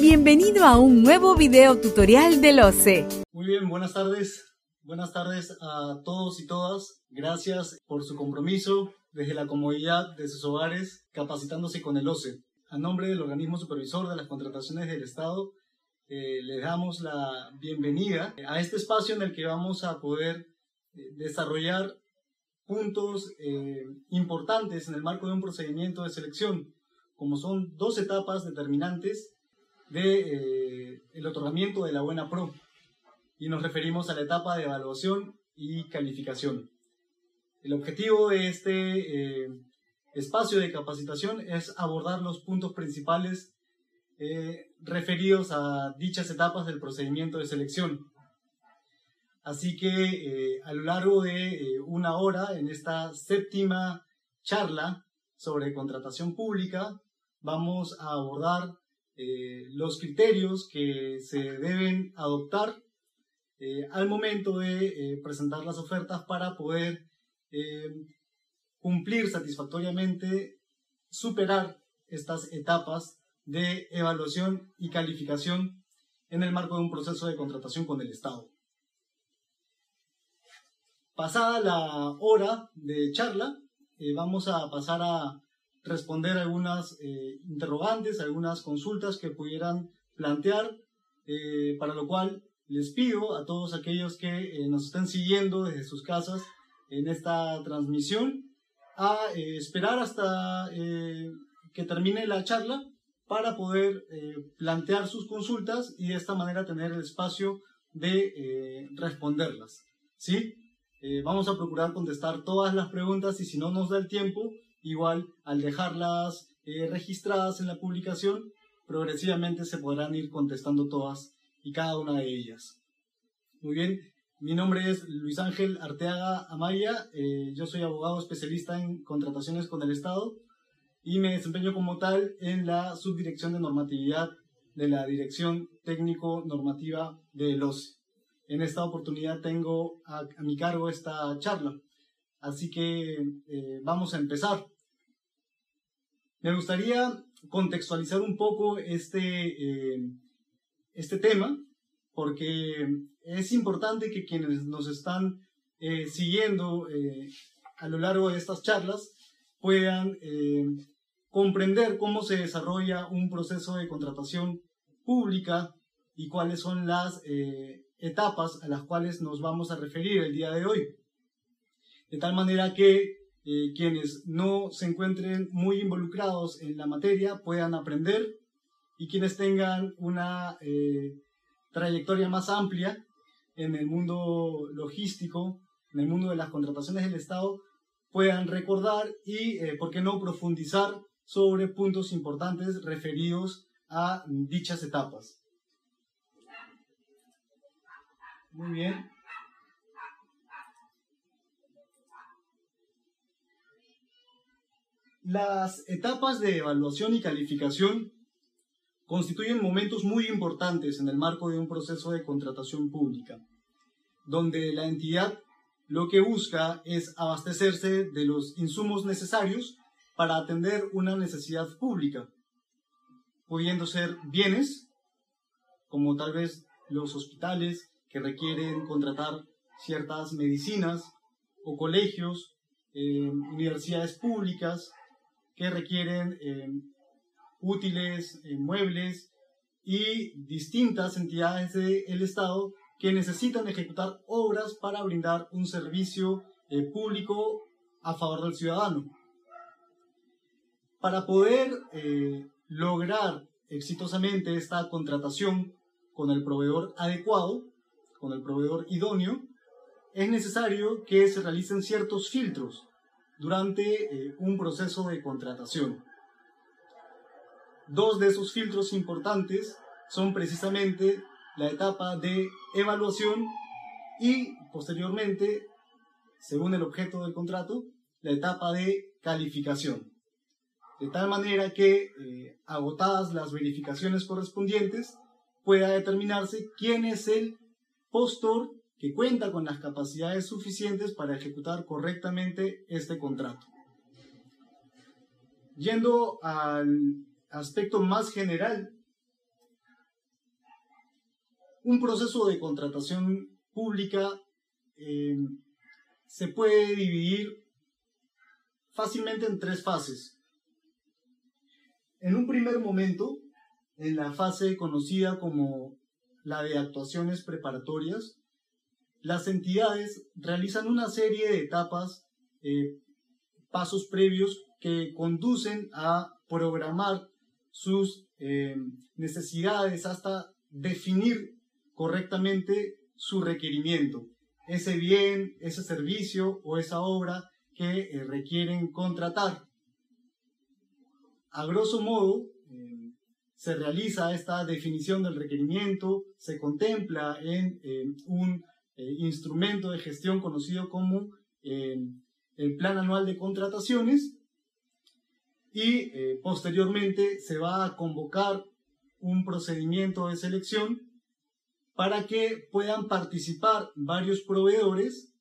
Bienvenido a un nuevo video tutorial del OCE. Muy bien, buenas tardes. Buenas tardes a todos y todas. Gracias por su compromiso desde la comodidad de sus hogares capacitándose con el OCE. A nombre del organismo supervisor de las contrataciones del Estado, eh, les damos la bienvenida a este espacio en el que vamos a poder eh, desarrollar puntos eh, importantes en el marco de un procedimiento de selección, como son dos etapas determinantes de el otorgamiento de la buena pro y nos referimos a la etapa de evaluación y calificación. El objetivo de este eh, espacio de capacitación es abordar los puntos principales eh, referidos a dichas etapas del procedimiento de selección. Así que eh, a lo largo de una hora en esta séptima charla sobre contratación pública vamos a abordar los criterios que se deben adoptar eh, al momento de eh, presentar las ofertas para poder eh, cumplir satisfactoriamente, superar estas etapas de evaluación y calificación en el marco de un proceso de contratación con el Estado. Pasada la hora de charla, vamos a pasar a responder algunas interrogantes, algunas consultas que pudieran plantear, para lo cual les pido a todos aquellos que eh, nos están siguiendo desde sus casas en esta transmisión a eh, esperar hasta eh, que termine la charla para poder plantear sus consultas y de esta manera tener el espacio de responderlas. ¿sí? vamos a procurar contestar todas las preguntas y si no nos da el tiempo, igual al dejarlas registradas en la publicación, progresivamente se podrán ir contestando todas y cada una de ellas. Muy bien, mi nombre es Luis Ángel Arteaga Amaya, eh, yo soy abogado especialista en contrataciones con el Estado y me desempeño como tal en la subdirección de normatividad de la Dirección Técnico Normativa de OCE. En esta oportunidad tengo a, mi cargo esta charla, así que eh, vamos a empezar. Me gustaría contextualizar un poco este, eh, este tema, porque es importante que quienes nos están eh, siguiendo a lo largo de estas charlas puedan comprender cómo se desarrolla un proceso de contratación pública y cuáles son las etapas a las cuales nos vamos a referir el día de hoy. De tal manera que quienes no se encuentren muy involucrados en la materia puedan aprender y quienes tengan una trayectoria más amplia en el mundo logístico, en el mundo de las contrataciones del Estado, puedan recordar y, eh, ¿por qué no, profundizar sobre puntos importantes referidos a dichas etapas. Muy bien. Las etapas de evaluación y calificación constituyen momentos muy importantes en el marco de un proceso de contratación pública, donde la entidad lo que busca es abastecerse de los insumos necesarios para atender una necesidad pública, pudiendo ser bienes, como tal vez los hospitales que requieren contratar ciertas medicinas, o colegios, eh, universidades públicas que requieren eh, útiles, eh, muebles y distintas entidades del Estado que necesitan ejecutar obras para brindar un servicio eh, público a favor del ciudadano. Para poder eh, lograr exitosamente esta contratación con el proveedor adecuado, con el proveedor idóneo, es necesario que se realicen ciertos filtros durante un proceso de contratación. Dos de esos filtros importantes son precisamente la etapa de evaluación y posteriormente, según el objeto del contrato, la etapa de calificación. De tal manera que, eh, agotadas las verificaciones correspondientes, pueda determinarse quién es el postor que cuenta con las capacidades suficientes para ejecutar correctamente este contrato. Yendo al aspecto más general un proceso de contratación pública eh, se puede dividir fácilmente en tres fases. En un primer momento, en la fase conocida como la de actuaciones preparatorias, las entidades realizan una serie de etapas, eh, pasos previos que conducen a programar sus eh, necesidades hasta definir correctamente su requerimiento, ese bien, ese servicio o esa obra que eh, requieren contratar. A grosso modo, se realiza esta definición del requerimiento, se contempla en un eh, instrumento de gestión conocido como eh, el Plan Anual de Contrataciones y eh, posteriormente se va a convocar un procedimiento de selección para que puedan participar varios proveedores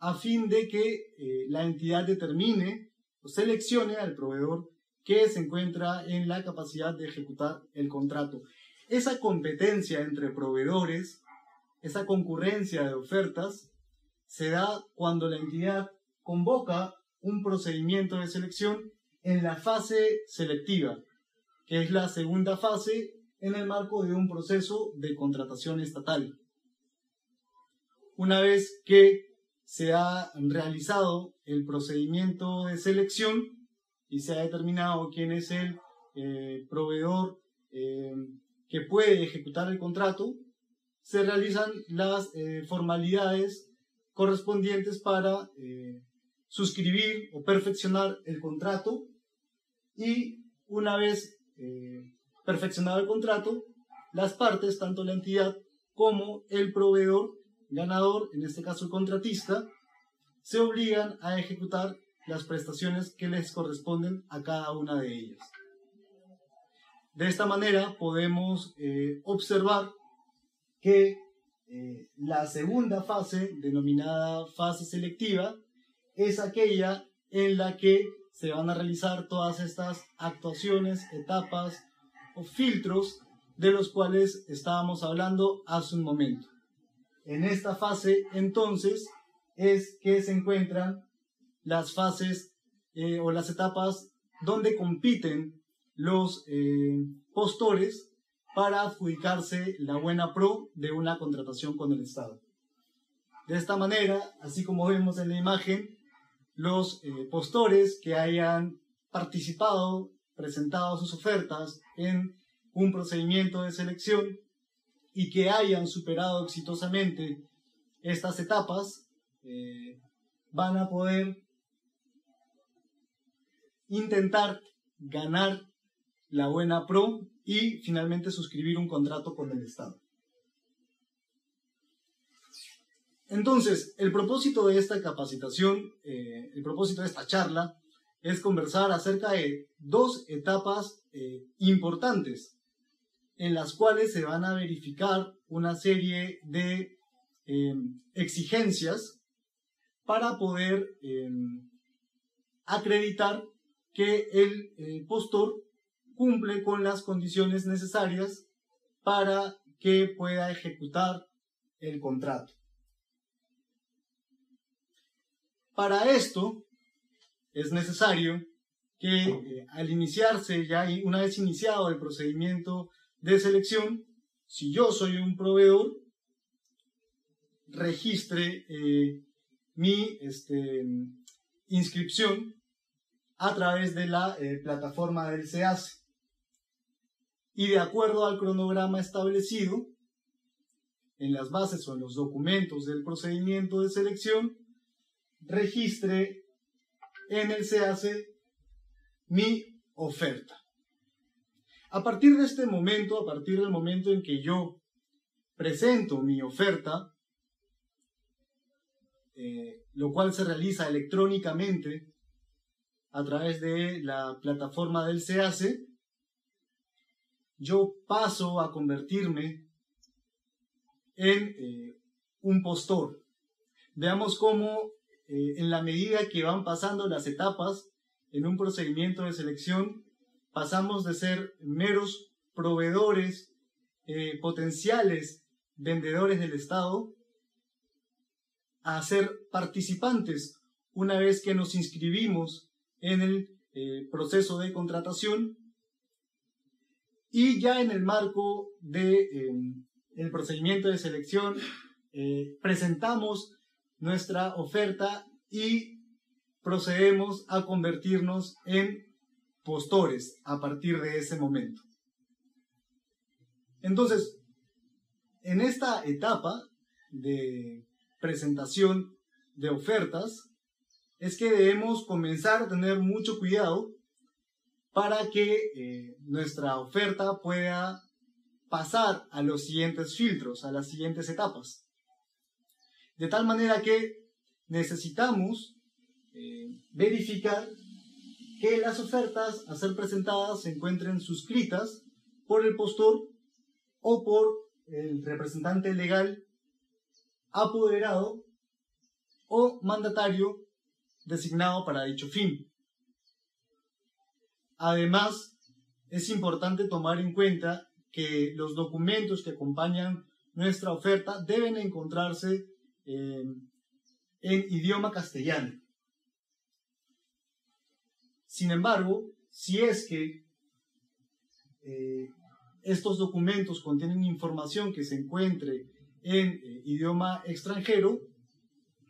a fin de que la entidad determine o seleccione al proveedor que se encuentra en la capacidad de ejecutar el contrato. Esa competencia entre proveedores esa concurrencia de ofertas se da cuando la entidad convoca un procedimiento de selección en la fase selectiva, que es la segunda fase en el marco de un proceso de contratación estatal. Una vez que se ha realizado el procedimiento de selección y se ha determinado quién es el eh, proveedor eh, que puede ejecutar el contrato, se realizan las eh, formalidades correspondientes para eh, suscribir o perfeccionar el contrato y una vez eh, perfeccionado el contrato, las partes, tanto la entidad como el proveedor ganador, en este caso el contratista, se obligan a ejecutar las prestaciones que les corresponden a cada una de ellas. De esta manera podemos observar que eh, la segunda fase, denominada fase selectiva, es aquella en la que se van a realizar todas estas actuaciones, etapas o filtros de los cuales estábamos hablando hace un momento. En esta fase, entonces, es que se encuentran las fases eh, o las etapas donde compiten los eh, postores para adjudicarse la buena pro de una contratación con el Estado. De esta manera, así como vemos en la imagen, los eh, postores que hayan participado, presentado sus ofertas en un procedimiento de selección y que hayan superado exitosamente estas etapas, eh, van a poder intentar ganar la buena pro y finalmente suscribir un contrato con el Estado. Entonces, el propósito de esta capacitación, eh, el propósito de esta charla, es conversar acerca de dos etapas eh, importantes en las cuales se van a verificar una serie de eh, exigencias para poder acreditar que el postor cumple con las condiciones necesarias para que pueda ejecutar el contrato. Para esto es necesario que eh, al iniciarse ya una vez iniciado el procedimiento de selección, si yo soy un proveedor, registre eh, mi este, inscripción a través de la eh, plataforma del SEACE y de acuerdo al cronograma establecido en las bases o en los documentos del procedimiento de selección, registre en el SEACE mi oferta. A partir de este momento, a partir del momento en que yo presento mi oferta, eh, lo cual se realiza electrónicamente a través de la plataforma del SEACE, yo paso a convertirme en eh, un postor. Veamos cómo eh, en la medida que van pasando las etapas en un procedimiento de selección, pasamos de ser meros proveedores eh, potenciales vendedores del Estado a ser participantes una vez que nos inscribimos en el proceso de contratación y ya en el marco del de, procedimiento de selección eh, presentamos nuestra oferta y procedemos a convertirnos en postores a partir de ese momento. Entonces, en esta etapa de presentación de ofertas, es que debemos comenzar a tener mucho cuidado para que eh, nuestra oferta pueda pasar a los siguientes filtros, a las siguientes etapas. De tal manera que necesitamos eh, verificar que las ofertas a ser presentadas se encuentren suscritas por el postor o por el representante legal apoderado o mandatario designado para dicho fin. Además, es importante tomar en cuenta que los documentos que acompañan nuestra oferta deben encontrarse en idioma castellano. Sin embargo, si es que eh, estos documentos contienen información que se encuentre en eh, idioma extranjero,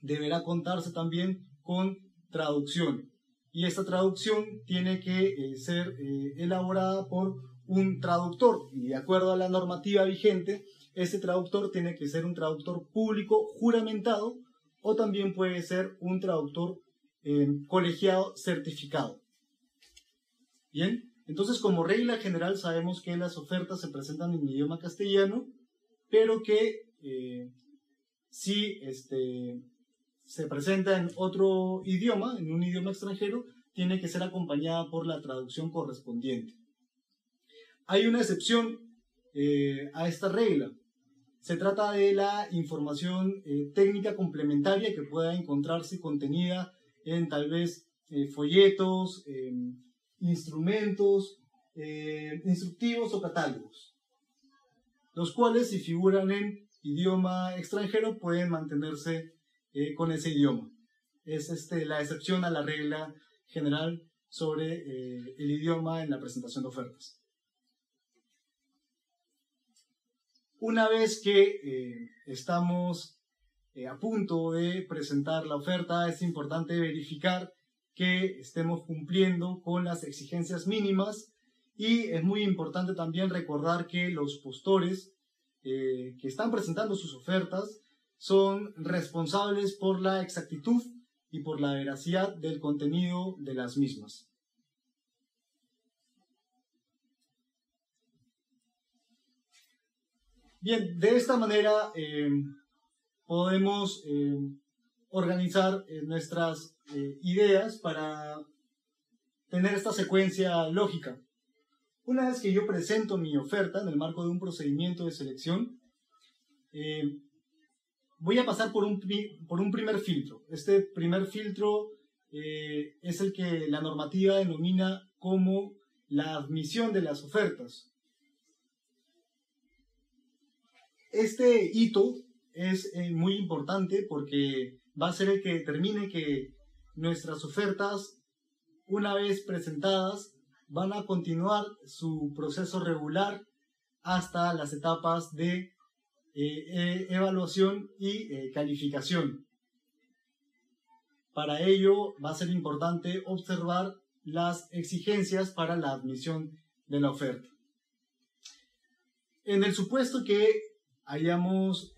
deberá contarse también con traducción. Y esta traducción tiene que eh, ser elaborada por un traductor. Y de acuerdo a la normativa vigente, ese traductor tiene que ser un traductor público juramentado o también puede ser un traductor colegiado certificado. Bien, entonces como regla general sabemos que las ofertas se presentan en idioma castellano, pero que eh, si este, se presenta en otro idioma, en un idioma extranjero, tiene que ser acompañada por la traducción correspondiente. Hay una excepción eh, a esta regla. Se trata de la información eh, técnica complementaria que pueda encontrarse contenida en tal vez folletos, instrumentos eh, instructivos o catálogos, los cuales si figuran en idioma extranjero pueden mantenerse eh, con ese idioma. Es este, la excepción a la regla general sobre eh, el idioma en la presentación de ofertas. Una vez que estamos a punto de presentar la oferta, es importante verificar que estemos cumpliendo con las exigencias mínimas y es muy importante también recordar que los postores eh, que están presentando sus ofertas son responsables por la exactitud y por la veracidad del contenido de las mismas. Bien, de esta manera eh, podemos eh, organizar nuestras eh, ideas para tener esta secuencia lógica. Una vez que yo presento mi oferta en el marco de un procedimiento de selección, voy a pasar por un, por un primer filtro. Este primer filtro eh, es el que la normativa denomina como la admisión de las ofertas. Este hito es muy importante porque va a ser el que determine que nuestras ofertas, una vez presentadas, van a continuar su proceso regular hasta las etapas de eh, eh, evaluación y eh, calificación. Para ello va a ser importante observar las exigencias para la admisión de la oferta. En el supuesto que hayamos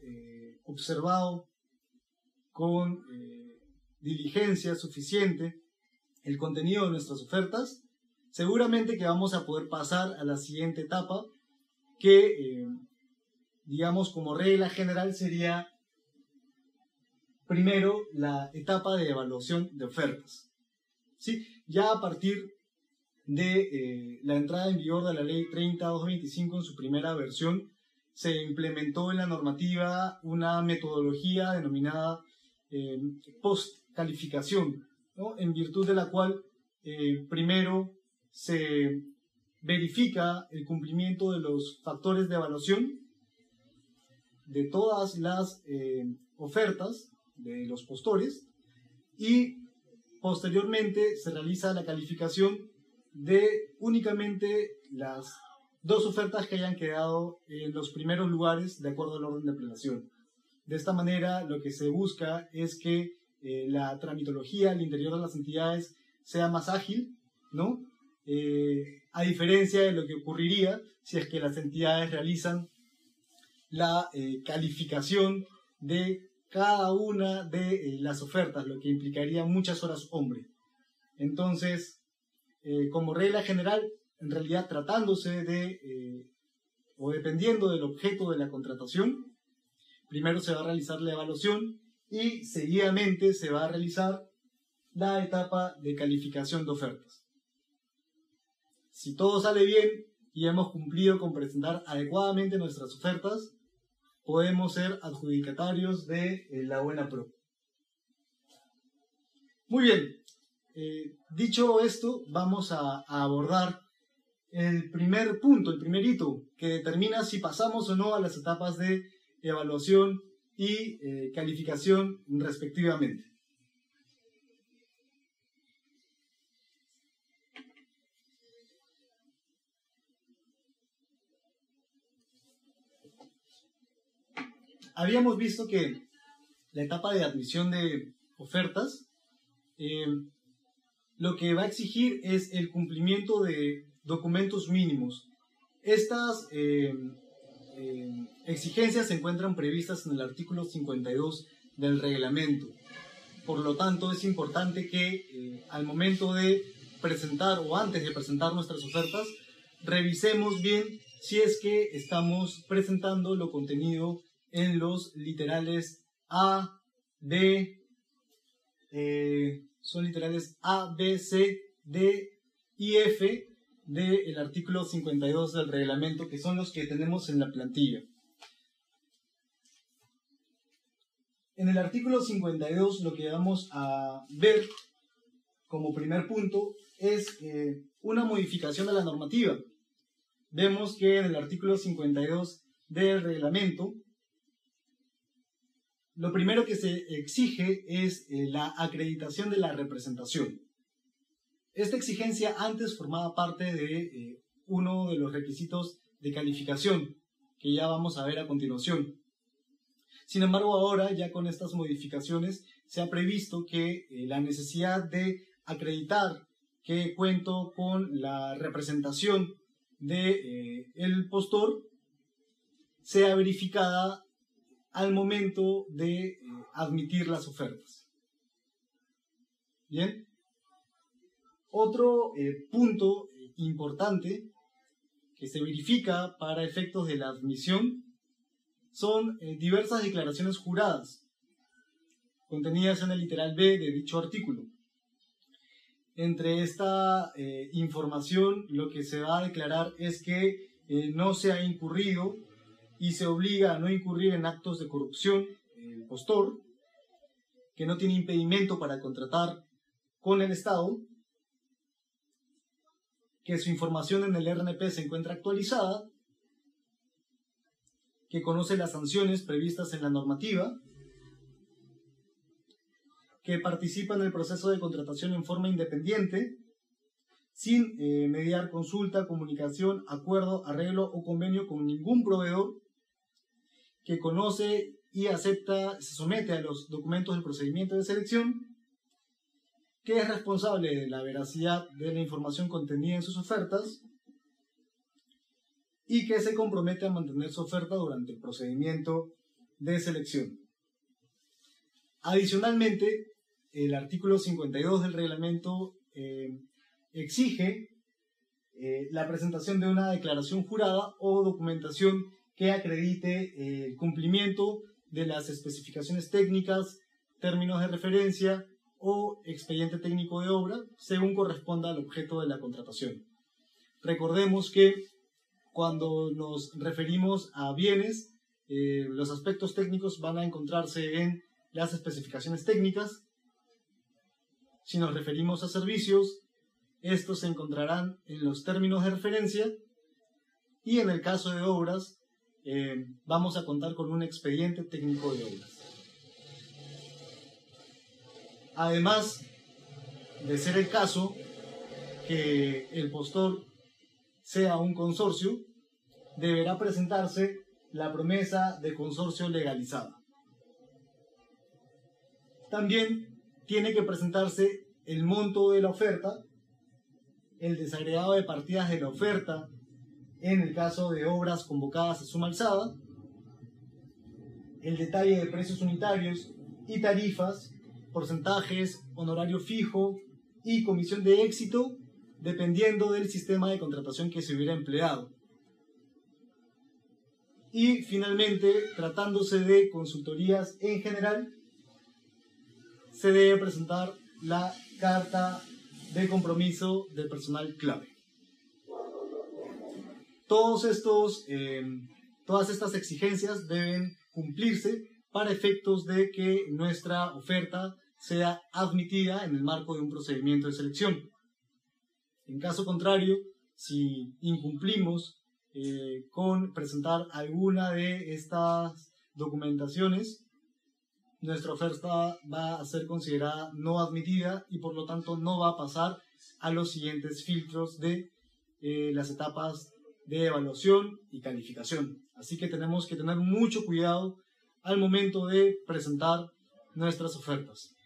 observado con diligencia suficiente el contenido de nuestras ofertas, seguramente que vamos a poder pasar a la siguiente etapa, que eh, digamos como regla general sería primero la etapa de evaluación de ofertas. ¿Sí? Ya a partir de eh, la entrada en vigor de la ley 30225 en su primera versión, se implementó en la normativa una metodología denominada eh, post calificación, en virtud de la cual eh, primero se verifica el cumplimiento de los factores de evaluación, de todas las eh, ofertas de los postores y posteriormente se realiza la calificación de únicamente las dos ofertas que hayan quedado en los primeros lugares de acuerdo al orden de prelación. De esta manera, lo que se busca es que eh, la tramitología al interior de las entidades sea más ágil, ¿no? Eh, a diferencia de lo que ocurriría si es que las entidades realizan la eh, calificación de cada una de las ofertas, lo que implicaría muchas horas hombre. Entonces, como regla general, en realidad tratándose de, o dependiendo del objeto de la contratación, primero se va a realizar la evaluación y seguidamente se va a realizar la etapa de calificación de ofertas. Si todo sale bien y hemos cumplido con presentar adecuadamente nuestras ofertas, podemos ser adjudicatarios de eh, la Buena Pro. Muy bien, eh, dicho esto, vamos a, abordar el primer punto, el primer hito, que determina si pasamos o no a las etapas de evaluación y eh, calificación respectivamente. Habíamos visto que la etapa de admisión de ofertas eh, lo que va a exigir es el cumplimiento de documentos mínimos. Estas eh, eh, exigencias se encuentran previstas en el artículo 52 del reglamento. Por lo tanto, es importante que al momento de presentar o antes de presentar nuestras ofertas, revisemos bien si es que estamos presentando lo contenido en los literales A, B, eh, son literales A, B, C, D y F del artículo 52 del reglamento, que son los que tenemos en la plantilla. En el artículo 52 lo que vamos a ver como primer punto es eh, una modificación de la normativa. Vemos que en el artículo 52 del reglamento, lo primero que se exige es eh, la acreditación de la representación. Esta exigencia antes formaba parte de eh, uno de los requisitos de calificación que ya vamos a ver a continuación. Sin embargo, ahora ya con estas modificaciones se ha previsto que eh, la necesidad de acreditar que cuento con la representación de eh, el postor sea verificada al momento de admitir las ofertas. Bien, otro eh, punto eh, importante que se verifica para efectos de la admisión son eh, diversas declaraciones juradas contenidas en el literal B de dicho artículo. Entre esta información lo que se va a declarar es que no se ha incurrido y se obliga a no incurrir en actos de corrupción el postor, que no tiene impedimento para contratar con el Estado que su información en el RNP se encuentra actualizada, que conoce las sanciones previstas en la normativa, que participa en el proceso de contratación en forma independiente, sin eh, mediar consulta, comunicación, acuerdo, arreglo o convenio con ningún proveedor, que conoce y acepta, se somete a los documentos del procedimiento de selección, que es responsable de la veracidad de la información contenida en sus ofertas y que se compromete a mantener su oferta durante el procedimiento de selección. Adicionalmente, el artículo 52 del reglamento eh, exige eh, la presentación de una declaración jurada o documentación que acredite eh, el cumplimiento de las especificaciones técnicas, términos de referencia, o expediente técnico de obra según corresponda al objeto de la contratación. Recordemos que cuando nos referimos a bienes, eh, los aspectos técnicos van a encontrarse en las especificaciones técnicas. Si nos referimos a servicios, estos se encontrarán en los términos de referencia y en el caso de obras, eh, vamos a contar con un expediente técnico de obras. Además de ser el caso que el postor sea un consorcio, deberá presentarse la promesa de consorcio legalizada. También tiene que presentarse el monto de la oferta, el desagregado de partidas de la oferta en el caso de obras convocadas a suma alzada, el detalle de precios unitarios y tarifas, porcentajes, honorario fijo y comisión de éxito, dependiendo del sistema de contratación que se hubiera empleado. Y finalmente, tratándose de consultorías en general, se debe presentar la carta de compromiso del personal clave. Todos estos, eh, todas estas exigencias deben cumplirse para efectos de que nuestra oferta sea admitida en el marco de un procedimiento de selección. En caso contrario, si incumplimos eh, con presentar alguna de estas documentaciones, nuestra oferta va a ser considerada no admitida y por lo tanto no va a pasar a los siguientes filtros de eh, las etapas de evaluación y calificación. Así que tenemos que tener mucho cuidado al momento de presentar nuestras ofertas.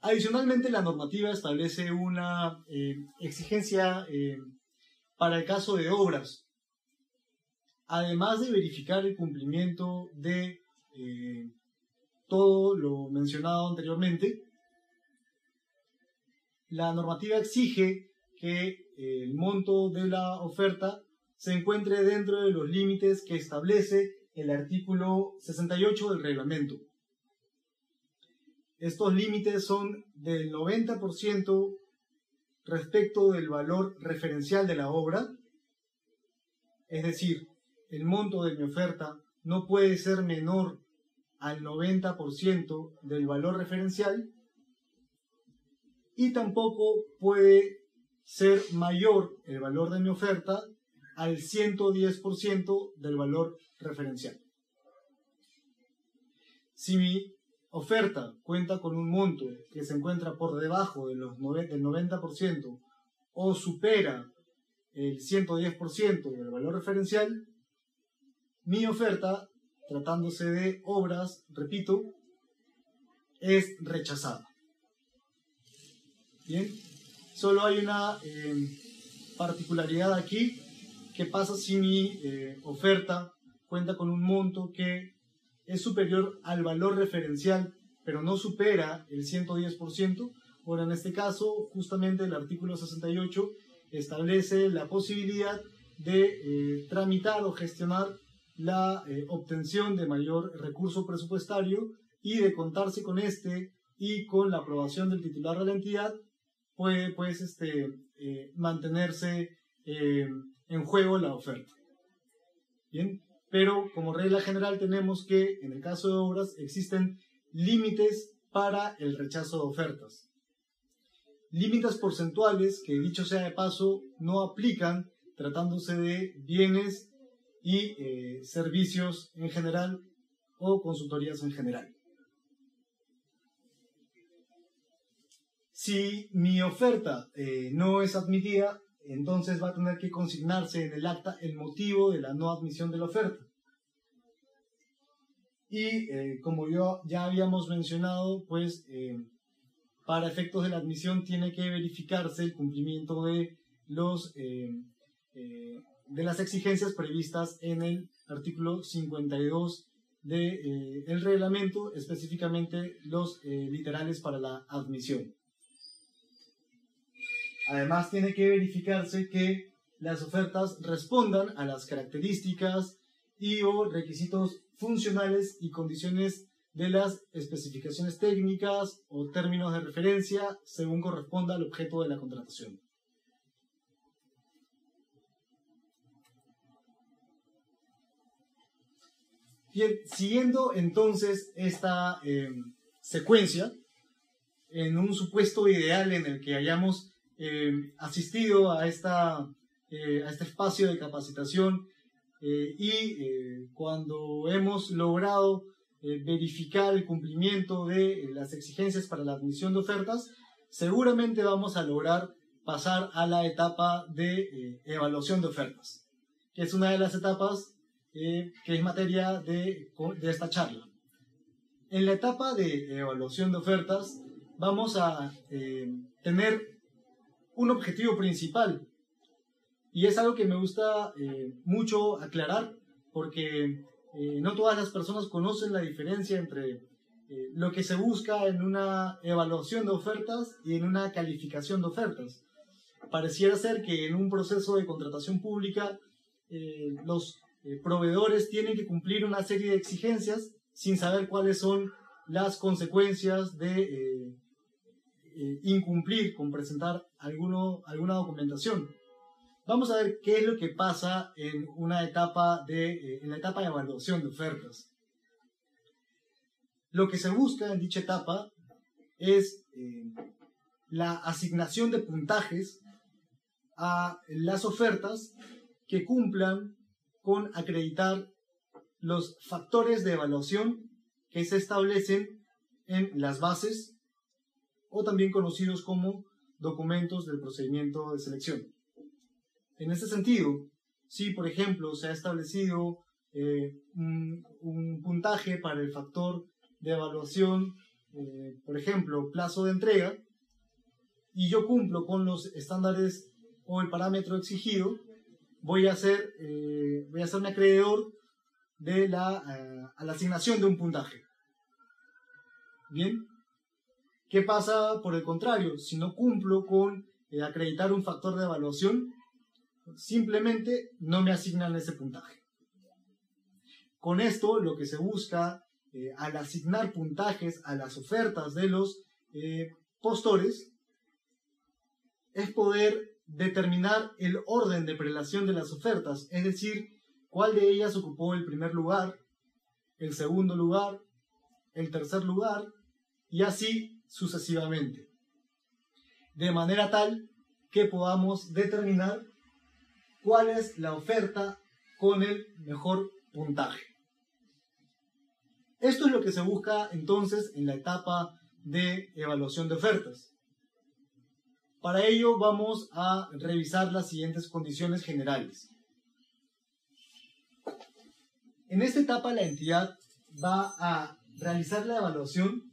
Adicionalmente, la normativa establece una eh, exigencia eh, para el caso de obras. Además de verificar el cumplimiento de eh, todo lo mencionado anteriormente, la normativa exige que el monto de la oferta se encuentre dentro de los límites que establece el artículo 68 del reglamento. Estos límites son del 90% respecto del valor referencial de la obra, es decir, el monto de mi oferta no puede ser menor al 90% del valor referencial y tampoco puede ser mayor el valor de mi oferta al 110% del valor referencial. Si mi oferta cuenta con un monto que se encuentra por debajo de los del 90% o supera el 110% del valor referencial, mi oferta, tratándose de obras, repito, es rechazada. Bien, solo hay una eh, particularidad aquí. ¿Qué pasa si mi eh, oferta cuenta con un monto que es superior al valor referencial, pero no supera el 110%? Bueno, en este caso, justamente el artículo 68 establece la posibilidad de eh, tramitar o gestionar la obtención de mayor recurso presupuestario y de contarse con este y con la aprobación del titular de la entidad puede pues este, eh, mantenerse eh, en juego la oferta. Pero como regla general tenemos que en el caso de obras existen límites para el rechazo de ofertas. Límites porcentuales que dicho sea de paso no aplican tratándose de bienes y eh, servicios en general o consultorías en general. Si mi oferta eh, no es admitida, entonces va a tener que consignarse en el acta el motivo de la no admisión de la oferta. Y eh, como yo ya habíamos mencionado, pues eh, para efectos de la admisión tiene que verificarse el cumplimiento de los de las exigencias previstas en el artículo 52 del de, reglamento, específicamente los literales para la admisión. Además, tiene que verificarse que las ofertas respondan a las características y o requisitos funcionales y condiciones de las especificaciones técnicas o términos de referencia según corresponda al objeto de la contratación. Bien, siguiendo entonces esta eh, secuencia, en un supuesto ideal en el que hayamos asistido a, esta, a este espacio de capacitación y cuando hemos logrado verificar el cumplimiento de las exigencias para la admisión de ofertas, seguramente vamos a lograr pasar a la etapa de evaluación de ofertas, que es una de las etapas que es materia de, esta charla. En la etapa de evaluación de ofertas vamos a eh, tener un objetivo principal y es algo que me gusta eh, mucho aclarar porque eh, no todas las personas conocen la diferencia entre lo que se busca en una evaluación de ofertas y en una calificación de ofertas. Pareciera ser que en un proceso de contratación pública los eh, proveedores tienen que cumplir una serie de exigencias sin saber cuáles son las consecuencias de eh, eh, incumplir con presentar alguno, alguna documentación. Vamos a ver qué es lo que pasa en una etapa de, en la etapa de evaluación de ofertas. Lo que se busca en dicha etapa es la asignación de puntajes a las ofertas que cumplan con acreditar los factores de evaluación que se establecen en las bases o también conocidos como documentos del procedimiento de selección. En este sentido, si por ejemplo se ha establecido eh, un, puntaje para el factor de evaluación, eh, por ejemplo, plazo de entrega, y yo cumplo con los estándares o el parámetro exigido, voy a ser, eh, voy a ser un acreedor de a la asignación de un puntaje. Bien. ¿Qué pasa por el contrario? Si no cumplo con eh, acreditar un factor de evaluación, simplemente no me asignan ese puntaje. Con esto lo que se busca al asignar puntajes a las ofertas de los postores es poder determinar el orden de prelación de las ofertas, es decir, cuál de ellas ocupó el primer lugar, el segundo lugar, el tercer lugar y así sucesivamente. De manera tal que podamos determinar cuál es la oferta con el mejor puntaje. Esto es lo que se busca entonces en la etapa de evaluación de ofertas. Para ello vamos a revisar las siguientes condiciones generales. En esta etapa la entidad va a realizar la evaluación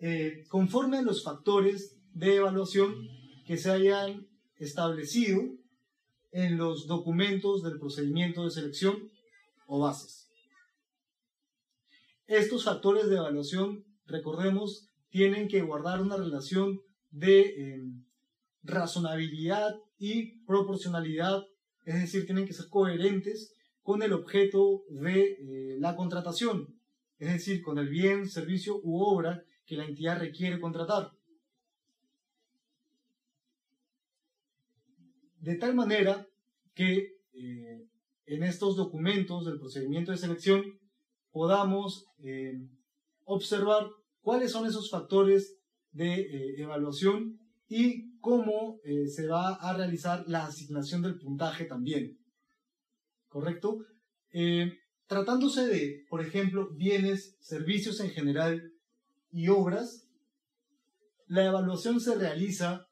eh, conforme a los factores de evaluación que se hayan establecido en los documentos del procedimiento de selección o bases. Estos factores de evaluación, recordemos, tienen que guardar una relación de eh, razonabilidad y proporcionalidad, es decir, tienen que ser coherentes con el objeto de eh, la contratación, es decir, con el bien, servicio u obra que la entidad requiere contratar. De tal manera que eh, en estos documentos del procedimiento de selección podamos eh, observar cuáles son esos factores de evaluación y cómo eh, se va a realizar la asignación del puntaje también. ¿Correcto? Eh, tratándose de, por ejemplo, bienes, servicios en general y obras, la evaluación se realiza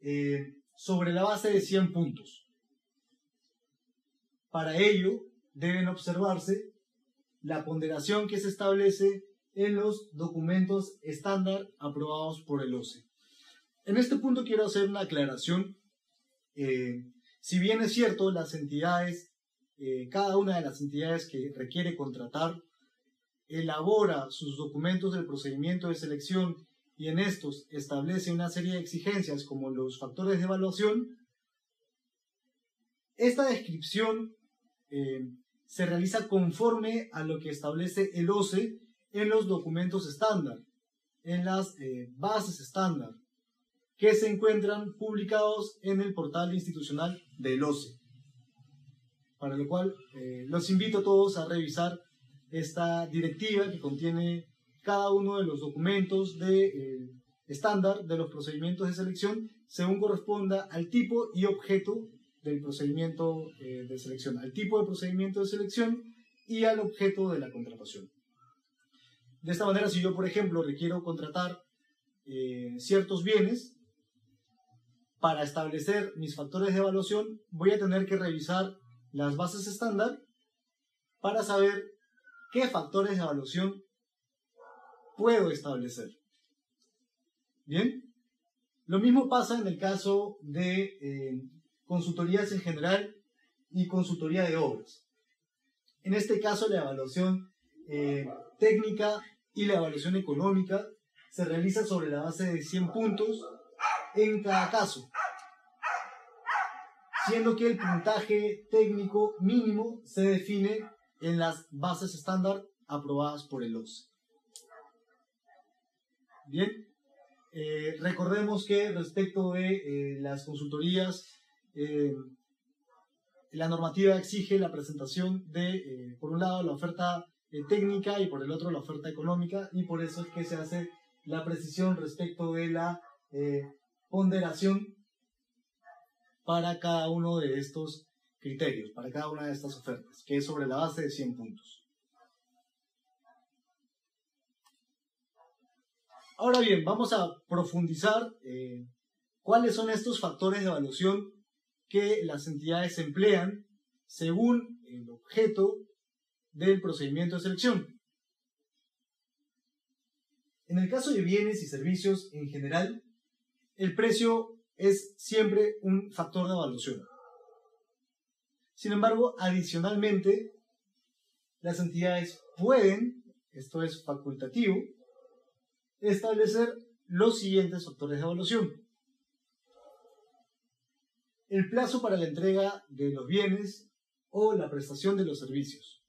eh, sobre la base de 100 puntos. Para ello, deben observarse la ponderación que se establece en los documentos estándar aprobados por el OCE. En este punto quiero hacer una aclaración. Eh, si bien es cierto, las entidades, eh, cada una de las entidades que requiere contratar, elabora sus documentos del procedimiento de selección y en estos establece una serie de exigencias como los factores de evaluación, esta descripción eh, se realiza conforme a lo que establece el OCE en los documentos estándar, en las bases estándar que se encuentran publicados en el portal institucional del OCE. Para lo cual eh, los invito a todos a revisar esta directiva que contiene cada uno de los documentos de, eh, estándar de los procedimientos de selección según corresponda al tipo y objeto del procedimiento eh, de selección, al tipo de procedimiento de selección y al objeto de la contratación. De esta manera, si yo, por ejemplo, requiero contratar eh, ciertos bienes, para establecer mis factores de evaluación, voy a tener que revisar las bases estándar para saber qué factores de evaluación puedo establecer. Bien, lo mismo pasa en el caso de eh, consultorías en general y consultoría de obras. En este caso, la evaluación eh, técnica y la evaluación económica se realiza sobre la base de 100 puntos en cada caso, siendo que el puntaje técnico mínimo se define en las bases estándar aprobadas por el OCE. Bien, eh, recordemos que respecto de eh, las consultorías, eh, la normativa exige la presentación de, por un lado, la oferta técnica y por el otro, la oferta económica, y por eso es que se hace la precisión respecto de la ponderación para cada uno de estos criterios, para cada una de estas ofertas, que es sobre la base de 100 puntos. Ahora bien, vamos a profundizar eh, cuáles son estos factores de evaluación que las entidades emplean según el objeto del procedimiento de selección. En el caso de bienes y servicios en general, el precio es siempre un factor de evaluación. Sin embargo, adicionalmente, las entidades pueden, esto es facultativo, establecer los siguientes factores de evaluación. El plazo para la entrega de los bienes o la prestación de los servicios.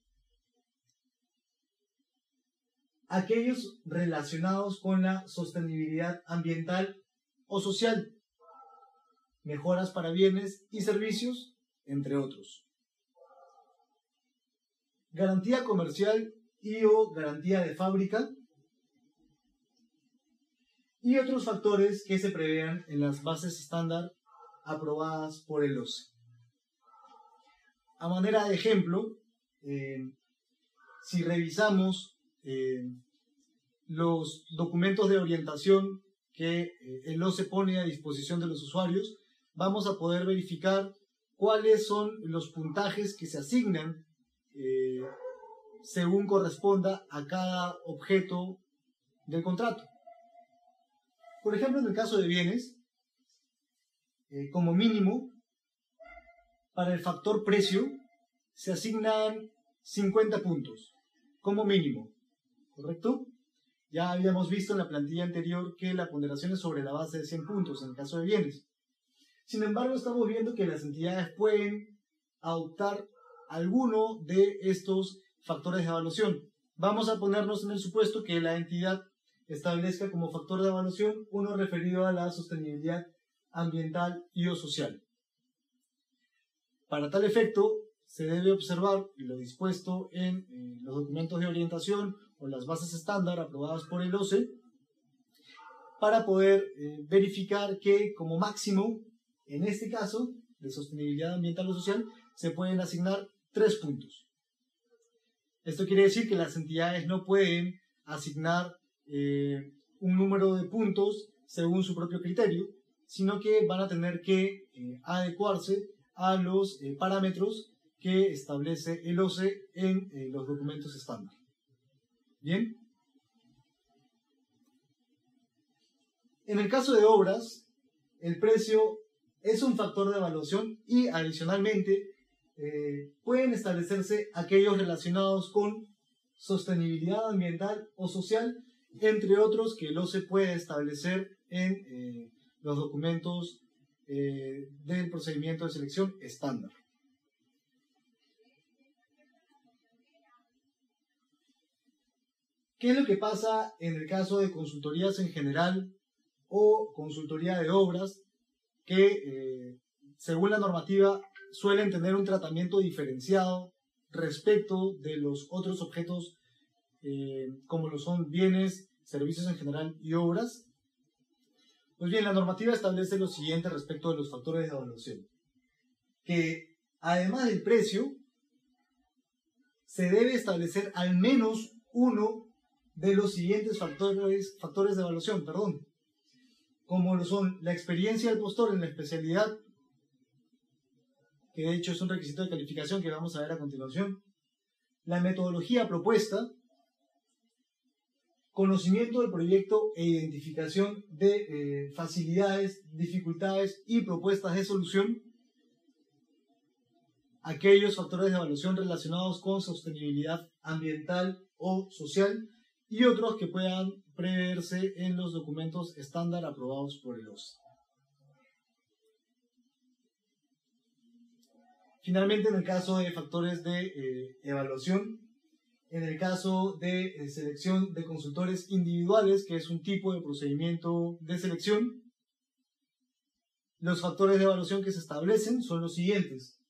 Aquellos relacionados con la sostenibilidad ambiental o social, mejoras para bienes y servicios, entre otros. Garantía comercial y o garantía de fábrica y otros factores que se prevean en las bases estándar aprobadas por el OCE. A manera de ejemplo, eh, si revisamos eh, los documentos de orientación que eh, el OCE pone a disposición de los usuarios, vamos a poder verificar cuáles son los puntajes que se asignan según corresponda a cada objeto del contrato. Por ejemplo, en el caso de bienes, eh, como mínimo, para el factor precio se asignan 50 puntos, como mínimo, ¿correcto? Ya habíamos visto en la plantilla anterior que la ponderación es sobre la base de 100 puntos en el caso de bienes. Sin embargo, estamos viendo que las entidades pueden adoptar alguno de estos factores de evaluación. Vamos a ponernos en el supuesto que la entidad establezca como factor de evaluación uno referido a la sostenibilidad ambiental y o social. Para tal efecto, se debe observar lo dispuesto en eh, los documentos de orientación o las bases estándar aprobadas por el OCE para poder eh, verificar que como máximo, en este caso, de sostenibilidad ambiental o social, se pueden asignar tres puntos. Esto quiere decir que las entidades no pueden asignar eh, un número de puntos según su propio criterio, sino que van a tener que eh, adecuarse a los eh, parámetros que establece el OCE en los documentos estándar. Bien. En el caso de obras, el precio es un factor de evaluación y adicionalmente pueden establecerse aquellos relacionados con sostenibilidad ambiental o social entre otros que lo se puede establecer en eh, los documentos eh, del procedimiento de selección estándar. ¿Qué es lo que pasa en el caso de consultorías en general o consultoría de obras que, eh, según la normativa, suelen tener un tratamiento diferenciado respecto de los otros objetos eh, como lo son bienes, servicios en general y obras. Pues bien, la normativa establece lo siguiente respecto de los factores de evaluación. Que además del precio, se debe establecer al menos uno de los siguientes factores, factores de evaluación, perdón, como lo son la experiencia del postor en la especialidad, que de hecho es un requisito de calificación que vamos a ver a continuación, la metodología propuesta, conocimiento del proyecto e identificación de eh, facilidades, dificultades y propuestas de solución, aquellos factores de evaluación relacionados con sostenibilidad ambiental o social y otros que puedan preverse en los documentos estándar aprobados por el OSCE. Finalmente, en el caso de factores de eh, evaluación, en el caso de eh, selección de consultores individuales, que es un tipo de procedimiento de selección, los factores de evaluación que se establecen son los siguientes.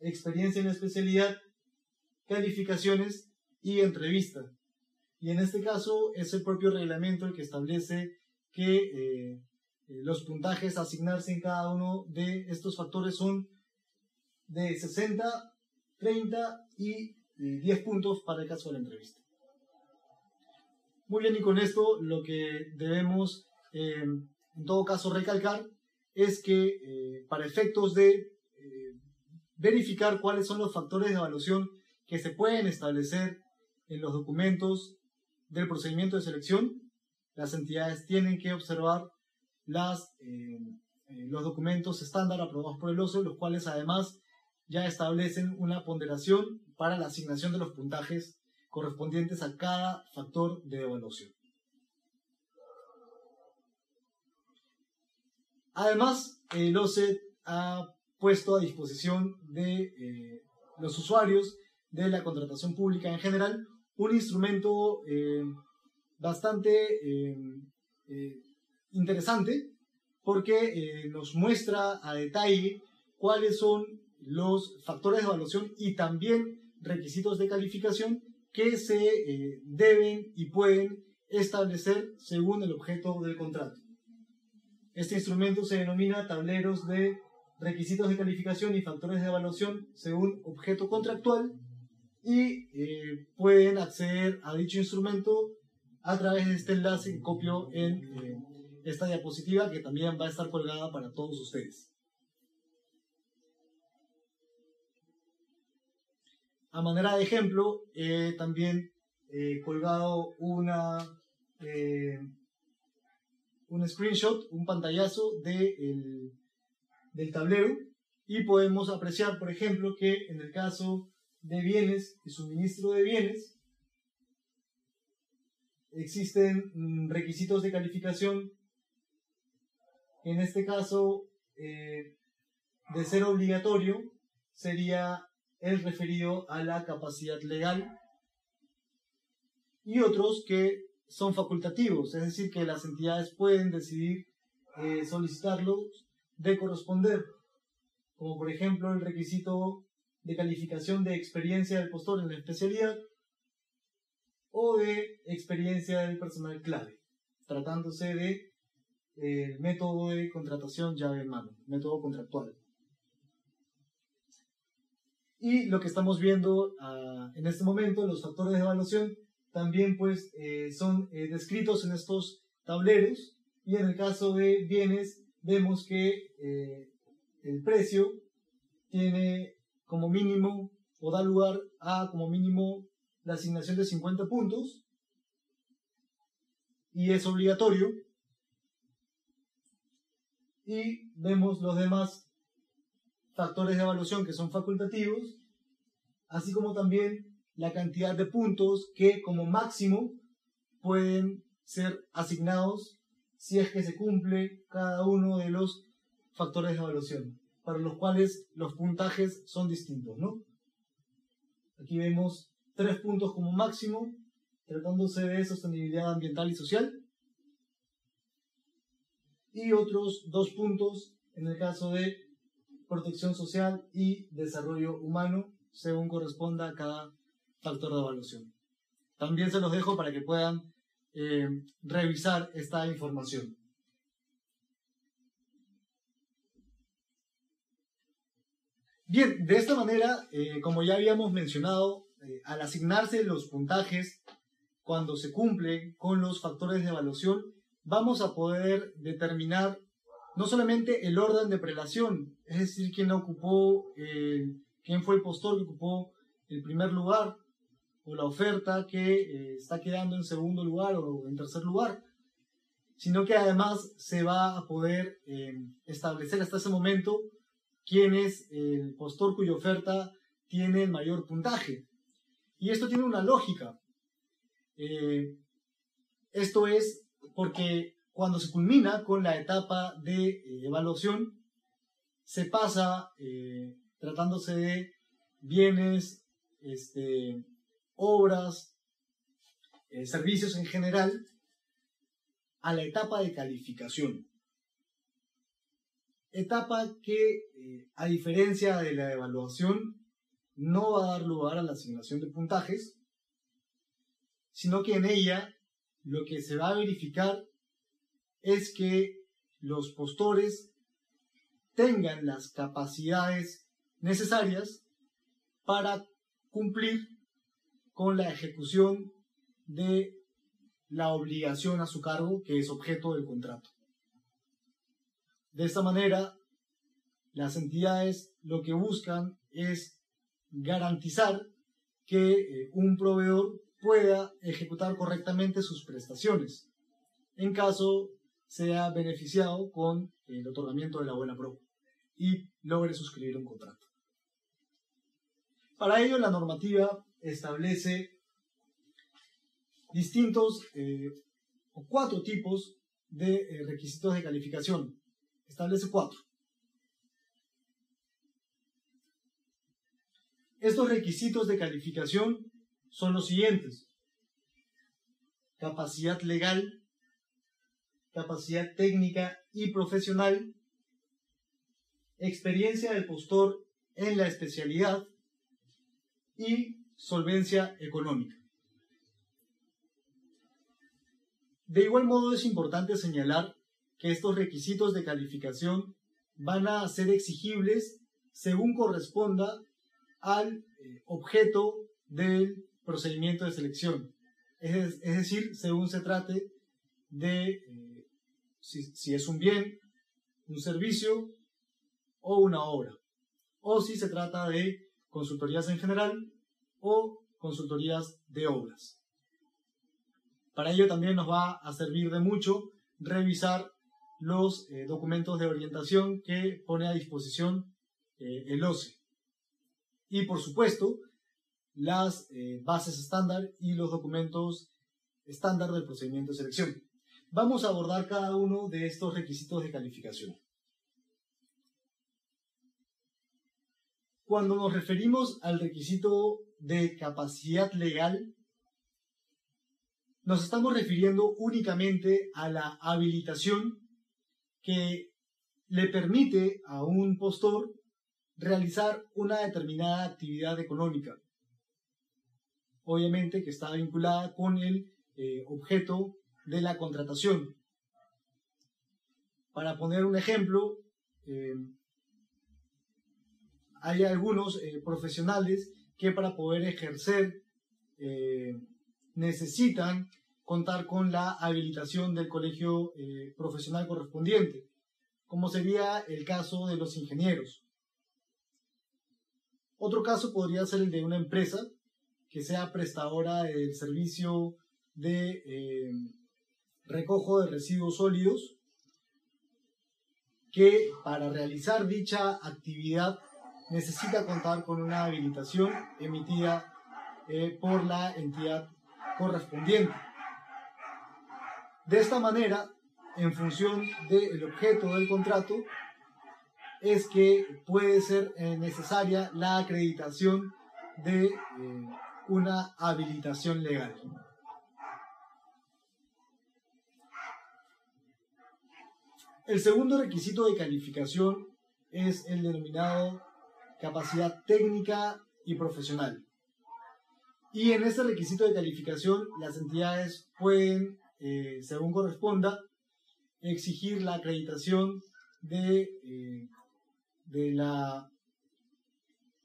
Experiencia en la especialidad, calificaciones y entrevista. Y en este caso es el propio reglamento el que establece que eh, eh, los puntajes a asignarse en cada uno de estos factores son de 60, 30 y 10 puntos para el caso de la entrevista. Muy bien, y con esto lo que debemos eh, en todo caso recalcar es que eh, para efectos de eh, verificar cuáles son los factores de evaluación que se pueden establecer en los documentos del procedimiento de selección, las entidades tienen que observar las, los documentos estándar aprobados por el OCE, los cuales además ya establecen una ponderación para la asignación de los puntajes correspondientes a cada factor de evaluación. Además, el OCE ha puesto a disposición de eh, los usuarios de la contratación pública en general un instrumento eh, bastante eh, interesante porque nos muestra a detalle cuáles son los factores de evaluación y también requisitos de calificación que se eh, deben y pueden establecer según el objeto del contrato. Este instrumento se denomina tableros de requisitos de calificación y factores de evaluación según objeto contractual y eh, pueden acceder a dicho instrumento a través de este enlace que copio en eh, esta diapositiva que también va a estar colgada para todos ustedes. A manera de ejemplo, he también eh, colgado una, eh, un screenshot, un pantallazo de del tablero y podemos apreciar, por ejemplo, que en el caso de bienes y suministro de bienes, existen mm, requisitos de calificación, en este caso, eh, de ser obligatorio, sería el referido a la capacidad legal y otros que son facultativos, es decir, que las entidades pueden decidir eh, solicitarlos de corresponder, como por ejemplo el requisito de calificación de experiencia del postor en la especialidad o de experiencia del personal clave, tratándose de eh, método de contratación llave en mano, método contractual. Y lo que estamos viendo ah, en este momento, los factores de evaluación, también pues eh, son eh, descritos en estos tableros. Y en el caso de bienes, vemos que eh, el precio tiene como mínimo o da lugar a como mínimo la asignación de 50 puntos y es obligatorio. Y vemos los demás factores de evaluación que son facultativos, así como también la cantidad de puntos que como máximo pueden ser asignados si es que se cumple cada uno de los factores de evaluación, para los cuales los puntajes son distintos, ¿no? Aquí vemos tres puntos como máximo, tratándose de sostenibilidad ambiental y social, y otros dos puntos en el caso de protección social y desarrollo humano, según corresponda a cada factor de evaluación. También se los dejo para que puedan eh, revisar esta información. Bien, de esta manera, eh, como ya habíamos mencionado, eh, al asignarse los puntajes cuando se cumple con los factores de evaluación, vamos a poder determinar no solamente el orden de prelación, es decir, quién ocupó, quién fue el postor que ocupó el primer lugar, o la oferta que eh, está quedando en segundo lugar o en tercer lugar, sino que además se va a poder eh, establecer hasta ese momento quién es el postor cuya oferta tiene el mayor puntaje. Y esto tiene una lógica. Eh, esto es porque cuando se culmina con la etapa de evaluación, se pasa, tratándose de bienes este, obras, eh, servicios en general, a la etapa de calificación. Etapa que, eh, a diferencia de la evaluación, no va a dar lugar a la asignación de puntajes, sino que en ella lo que se va a verificar es que los postores tengan las capacidades necesarias para cumplir con la ejecución de la obligación a su cargo que es objeto del contrato. De esta manera, las entidades lo que buscan es garantizar que eh, un proveedor pueda ejecutar correctamente sus prestaciones, en caso sea beneficiado con el otorgamiento de la buena pro y logre suscribir un contrato. Para ello, la normativa establece distintos eh, o cuatro tipos de eh, requisitos de calificación. Establece cuatro. Estos requisitos de calificación son los siguientes. Capacidad legal, capacidad técnica y profesional, experiencia del postor en la especialidad y solvencia económica. De igual modo es importante señalar que estos requisitos de calificación van a ser exigibles según corresponda al eh, objeto del procedimiento de selección. Es, decir, según se trate de si es un bien, un servicio o una obra. O si se trata de consultorías en general o consultorías de obras. Para ello también nos va a servir de mucho revisar los eh, documentos de orientación que pone a disposición eh, el OCE. Y por supuesto, las eh, bases estándar y los documentos estándar del procedimiento de selección. Vamos a abordar cada uno de estos requisitos de calificación. Cuando nos referimos al requisito de capacidad legal, nos estamos refiriendo únicamente a la habilitación que le permite a un postor realizar una determinada actividad económica. Obviamente que está vinculada con el eh, objeto de la contratación. Para poner un ejemplo, eh, hay algunos eh, profesionales que para poder ejercer eh, necesitan contar con la habilitación del colegio profesional correspondiente, como sería el caso de los ingenieros. Otro caso podría ser el de una empresa que sea prestadora del servicio de recojo de residuos sólidos, que para realizar dicha actividad necesita contar con una habilitación emitida eh, por la entidad correspondiente. De esta manera, en función del objeto del contrato, es que puede ser eh, necesaria la acreditación de eh, una habilitación legal. El segundo requisito de calificación es el denominado capacidad técnica y profesional. Y en este requisito de calificación, las entidades pueden, eh, según corresponda, exigir la acreditación de, eh, de la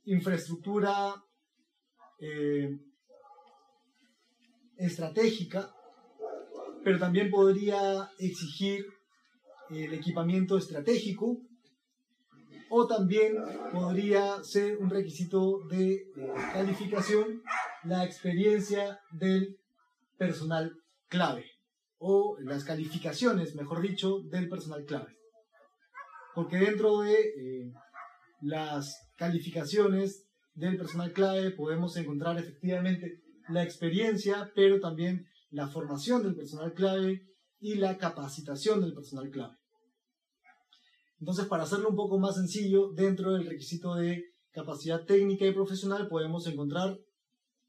infraestructura eh, estratégica, pero también podría exigir el equipamiento estratégico o también podría ser un requisito de calificación la experiencia del personal clave o las calificaciones, mejor dicho, del personal clave. Porque dentro de eh, las calificaciones del personal clave podemos encontrar efectivamente la experiencia, pero también la formación del personal clave y la capacitación del personal clave. Entonces, para hacerlo un poco más sencillo, dentro del requisito de capacidad técnica y profesional podemos encontrar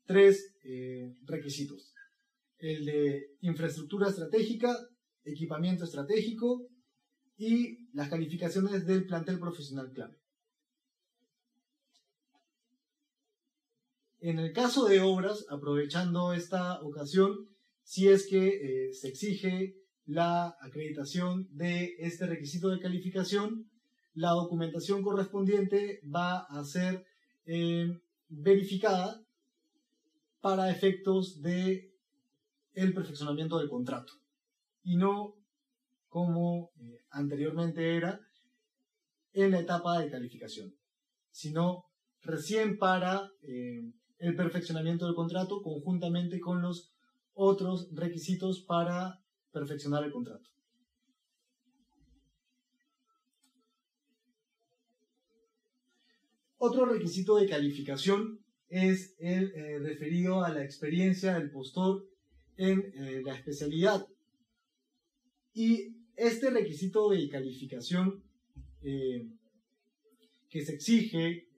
tres eh, requisitos. El de infraestructura estratégica, equipamiento estratégico y las calificaciones del plantel profesional clave. En el caso de obras, aprovechando esta ocasión, si es que eh, se exige la acreditación de este requisito de calificación, la documentación correspondiente va a ser eh, verificada para efectos de el perfeccionamiento del contrato. Y no como eh, anteriormente era en la etapa de calificación, sino recién para el perfeccionamiento del contrato conjuntamente con los otros requisitos para perfeccionar el contrato. Otro requisito de calificación es el eh, referido a la experiencia del postor en eh, la especialidad. Y este requisito de calificación eh, que se exige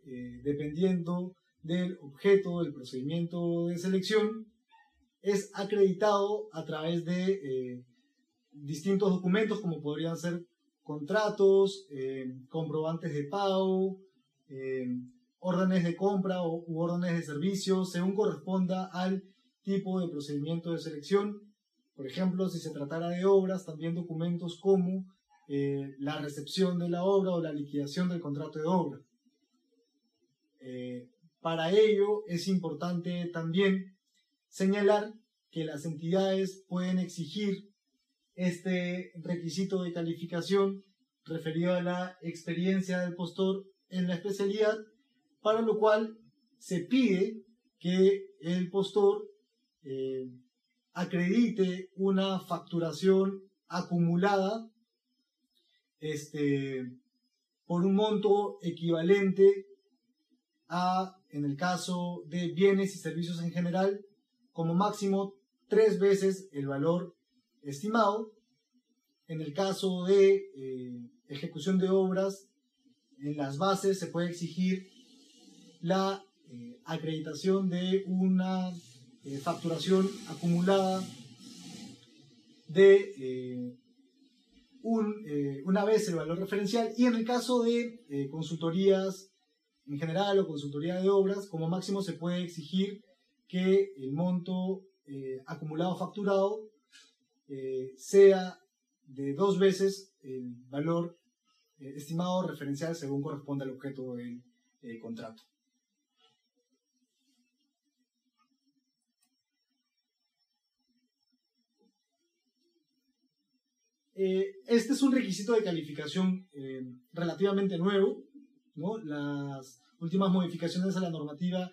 dependiendo del objeto del procedimiento de selección es acreditado a través de eh, distintos documentos como podrían ser contratos, eh, comprobantes de pago, eh, órdenes de compra o, u órdenes de servicio, según corresponda al tipo de procedimiento de selección. Por ejemplo, si se tratara de obras, también documentos como la recepción de la obra o la liquidación del contrato de obra. Para ello es importante también señalar que las entidades pueden exigir este requisito de calificación referido a la experiencia del postor en la especialidad, para lo cual se pide que el postor eh, acredite una facturación acumulada este, por un monto equivalente a en el caso de bienes y servicios en general, como máximo tres veces el valor estimado. En el caso de eh, ejecución de obras, en las bases se puede exigir la eh, acreditación de una eh, facturación acumulada de una vez el valor referencial y en el caso de consultorías en general o consultoría de obras, como máximo se puede exigir que el monto eh, acumulado facturado eh, sea de dos veces el valor eh, estimado referencial según corresponde al objeto del contrato. este es un requisito de calificación relativamente nuevo, las últimas modificaciones a la normativa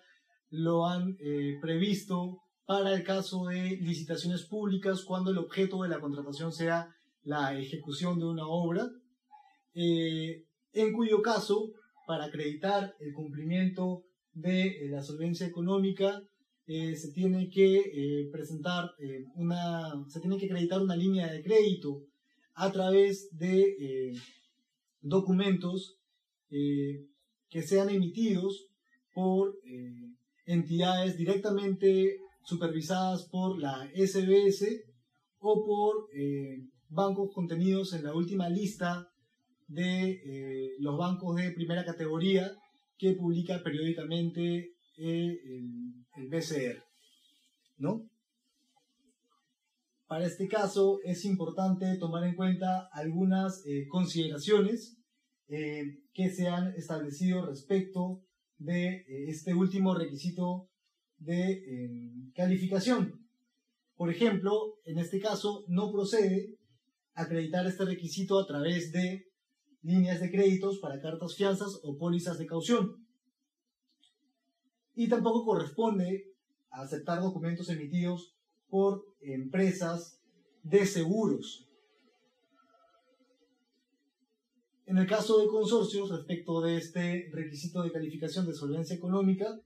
lo han eh, previsto para el caso de licitaciones públicas cuando el objeto de la contratación sea la ejecución de una obra, eh, en cuyo caso, para acreditar el cumplimiento de eh, la solvencia económica, se tiene que presentar una, se tiene que acreditar una línea de crédito a través de documentos que sean emitidos por entidades directamente supervisadas por la SBS o por eh, bancos contenidos en la última lista de eh, los bancos de primera categoría que publica periódicamente el, el, BCR. ¿no? Para este caso es importante tomar en cuenta algunas consideraciones eh, que se han establecido respecto de eh, este último requisito de em, calificación. Por ejemplo, en este caso no procede acreditar este requisito a través de líneas de créditos para cartas fianzas o pólizas de caución. Y tampoco corresponde aceptar documentos emitidos por empresas de seguros. En el caso de consorcios, respecto de este requisito de calificación de solvencia económica,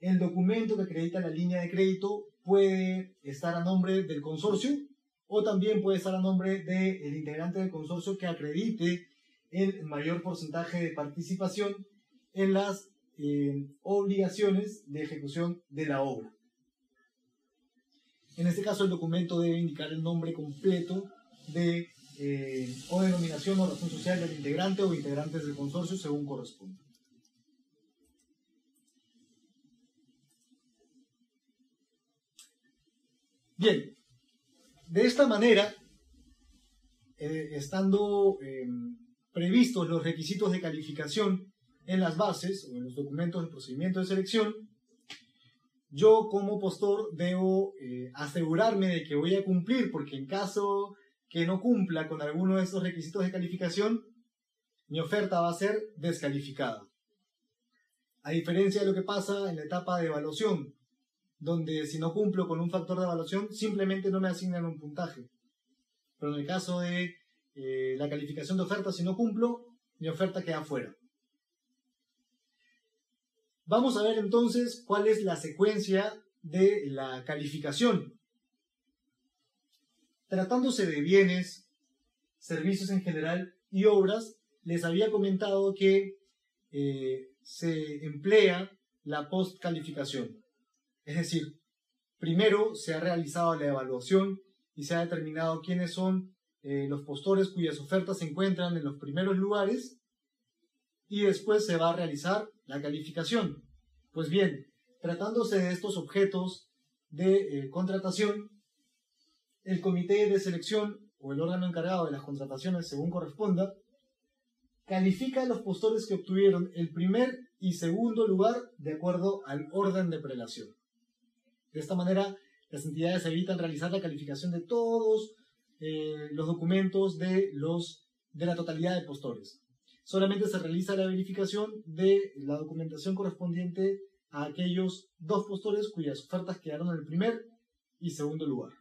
el documento que acredita la línea de crédito puede estar a nombre del consorcio o también puede estar a nombre del integrante del consorcio que acredite el mayor porcentaje de participación en las eh, obligaciones de ejecución de la obra. En este caso, el documento debe indicar el nombre completo de eh, o denominación o razón social del integrante o integrantes del consorcio según corresponda. Bien, de esta manera, eh, estando em, previstos los requisitos de calificación en las bases o en los documentos de procedimiento de selección, yo como postor debo eh, asegurarme de que voy a cumplir, porque en caso que no cumpla con alguno de estos requisitos de calificación, mi oferta va a ser descalificada. A diferencia de lo que pasa en la etapa de evaluación, donde si no cumplo con un factor de evaluación, simplemente no me asignan un puntaje. Pero en el caso de eh, la calificación de oferta, si no cumplo, mi oferta queda fuera. Vamos a ver entonces cuál es la secuencia de la calificación. Tratándose de bienes, servicios en general y obras, les había comentado que eh, se emplea la postcalificación. Es decir, primero se ha realizado la evaluación y se ha determinado quiénes son eh, los postores cuyas ofertas se encuentran en los primeros lugares y después se va a realizar la calificación. Pues bien, tratándose de estos objetos de eh, contratación, el comité de selección o el órgano encargado de las contrataciones, según corresponda, califica a los postores que obtuvieron el primer y segundo lugar de acuerdo al orden de prelación. De esta manera, las entidades evitan realizar la calificación de todos eh, los documentos de, la totalidad de postores. Solamente se realiza la verificación de la documentación correspondiente a aquellos dos postores cuyas ofertas quedaron en el primer y segundo lugar.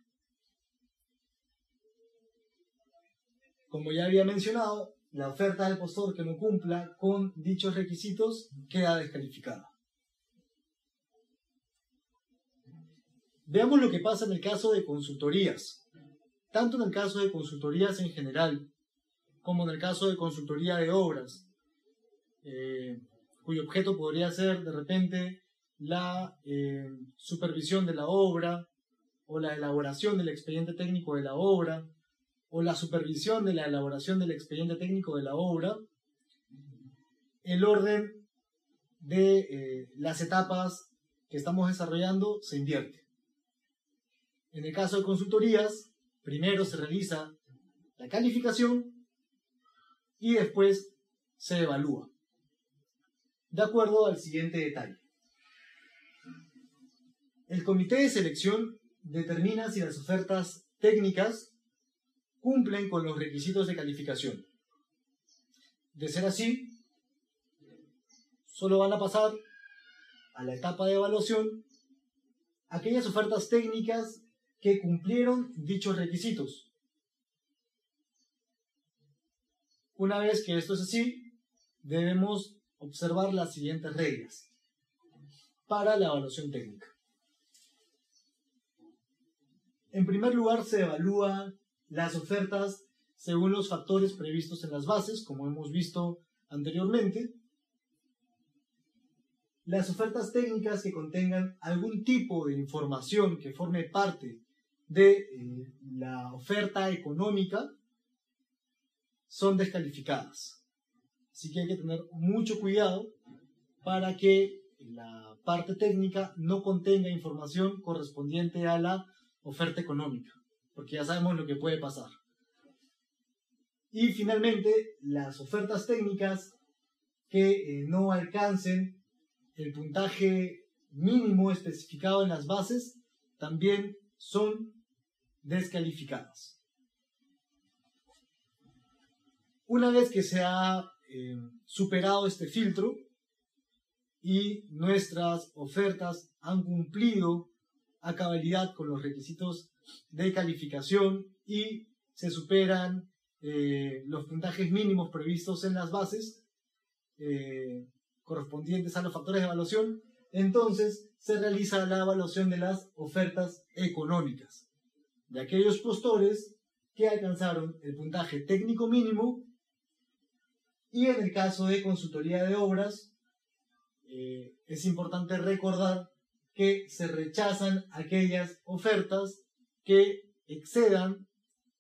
Como ya había mencionado, la oferta del postor que no cumpla con dichos requisitos queda descalificada. Veamos lo que pasa en el caso de consultorías tanto en el caso de consultorías en general, como en el caso de consultoría de obras, eh, cuyo objeto podría ser de repente la eh, supervisión de la obra o la elaboración del expediente técnico de la obra o la supervisión de la elaboración del expediente técnico de la obra, el orden de eh, las etapas que estamos desarrollando se invierte. En el caso de consultorías, Primero se realiza la calificación y después se evalúa. De acuerdo al siguiente detalle. El comité de selección determina si las ofertas técnicas cumplen con los requisitos de calificación. De ser así, solo van a pasar a la etapa de evaluación aquellas ofertas técnicas que cumplieron dichos requisitos. Una vez que esto es así, debemos observar las siguientes reglas para la evaluación técnica. En primer lugar, se evalúan las ofertas según los factores previstos en las bases, como hemos visto anteriormente. Las ofertas técnicas que contengan algún tipo de información que forme parte de eh, la oferta económica son descalificadas. Así que hay que tener mucho cuidado para que la parte técnica no contenga información correspondiente a la oferta económica, porque ya sabemos lo que puede pasar. Y finalmente, las ofertas técnicas que eh, no alcancen el puntaje mínimo especificado en las bases también son descalificadas. Una vez que se ha eh, superado este filtro y nuestras ofertas han cumplido a cabalidad con los requisitos de calificación y se superan eh, los puntajes mínimos previstos en las bases eh, correspondientes a los factores de evaluación, entonces se realiza la evaluación de las ofertas económicas de aquellos postores que alcanzaron el puntaje técnico mínimo y en el caso de consultoría de obras eh, es importante recordar que se rechazan aquellas ofertas que excedan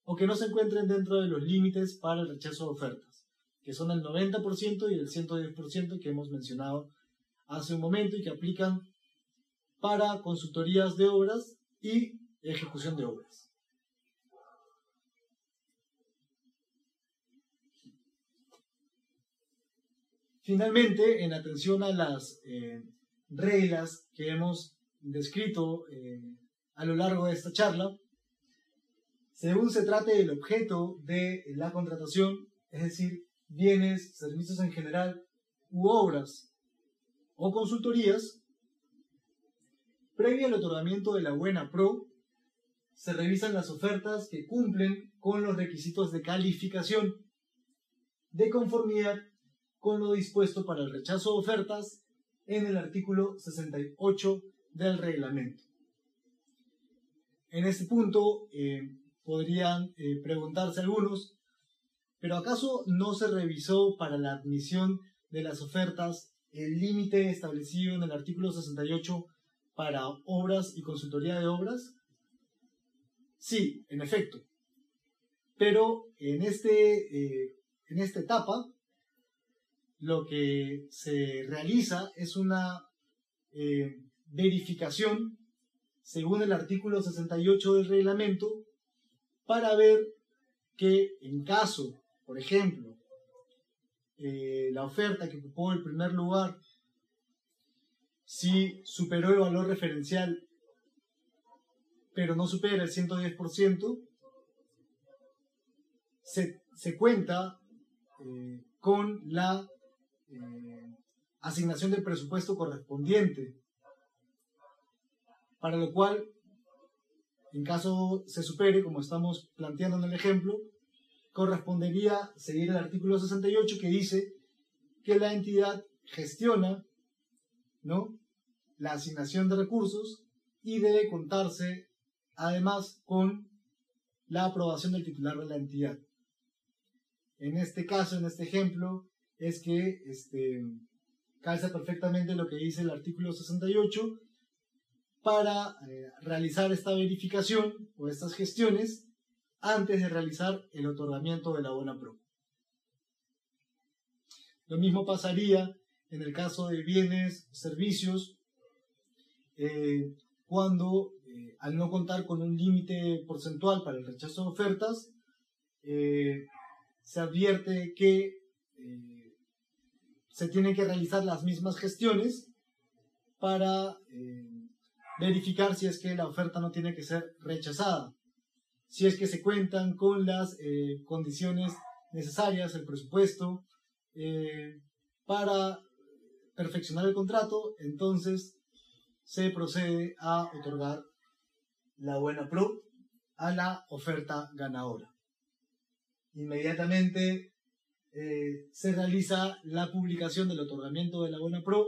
o que no se encuentren dentro de los límites para el rechazo de ofertas, que son el 90% y el 110% que hemos mencionado hace un momento y que aplican para consultorías de obras y ejecución de obras. Finalmente, en atención a las eh, reglas que hemos descrito eh, a lo largo de esta charla, según se trate del objeto de la contratación, es decir, bienes, servicios en general u obras o consultorías, previo al otorgamiento de la buena pro, se revisan las ofertas que cumplen con los requisitos de calificación de conformidad con lo dispuesto para el rechazo de ofertas en el artículo 68 del reglamento. En este punto eh, podrían eh, preguntarse algunos, ¿pero acaso no se revisó para la admisión de las ofertas el límite establecido en el artículo 68 para obras y consultoría de obras? Sí, en efecto. Pero en, este, eh, en esta etapa, lo que se realiza es una verificación, según el artículo 68 del reglamento, para ver que en caso, por ejemplo, eh, la oferta que ocupó el primer lugar, si superó el valor referencial, pero no supera el 110%, se, se cuenta eh, con la eh, asignación del presupuesto correspondiente para lo cual, en caso se supere, como estamos planteando en el ejemplo, correspondería seguir el artículo 68 que dice que la entidad gestiona ¿no? la asignación de recursos y debe contarse además con la aprobación del titular de la entidad. En este caso, en este ejemplo, es que este, calza perfectamente lo que dice el artículo 68 para eh, realizar esta verificación o estas gestiones antes de realizar el otorgamiento de la buena pro. Lo mismo pasaría en el caso de bienes, servicios, eh, cuando eh, al no contar con un límite porcentual para el rechazo de ofertas, se advierte que se tienen que realizar las mismas gestiones para verificar si es que la oferta no tiene que ser rechazada, si es que se cuentan con las eh, condiciones necesarias, el presupuesto, eh, para perfeccionar el contrato, entonces se procede a otorgar la buena pro a la oferta ganadora. Inmediatamente eh, se realiza la publicación del otorgamiento de la buena pro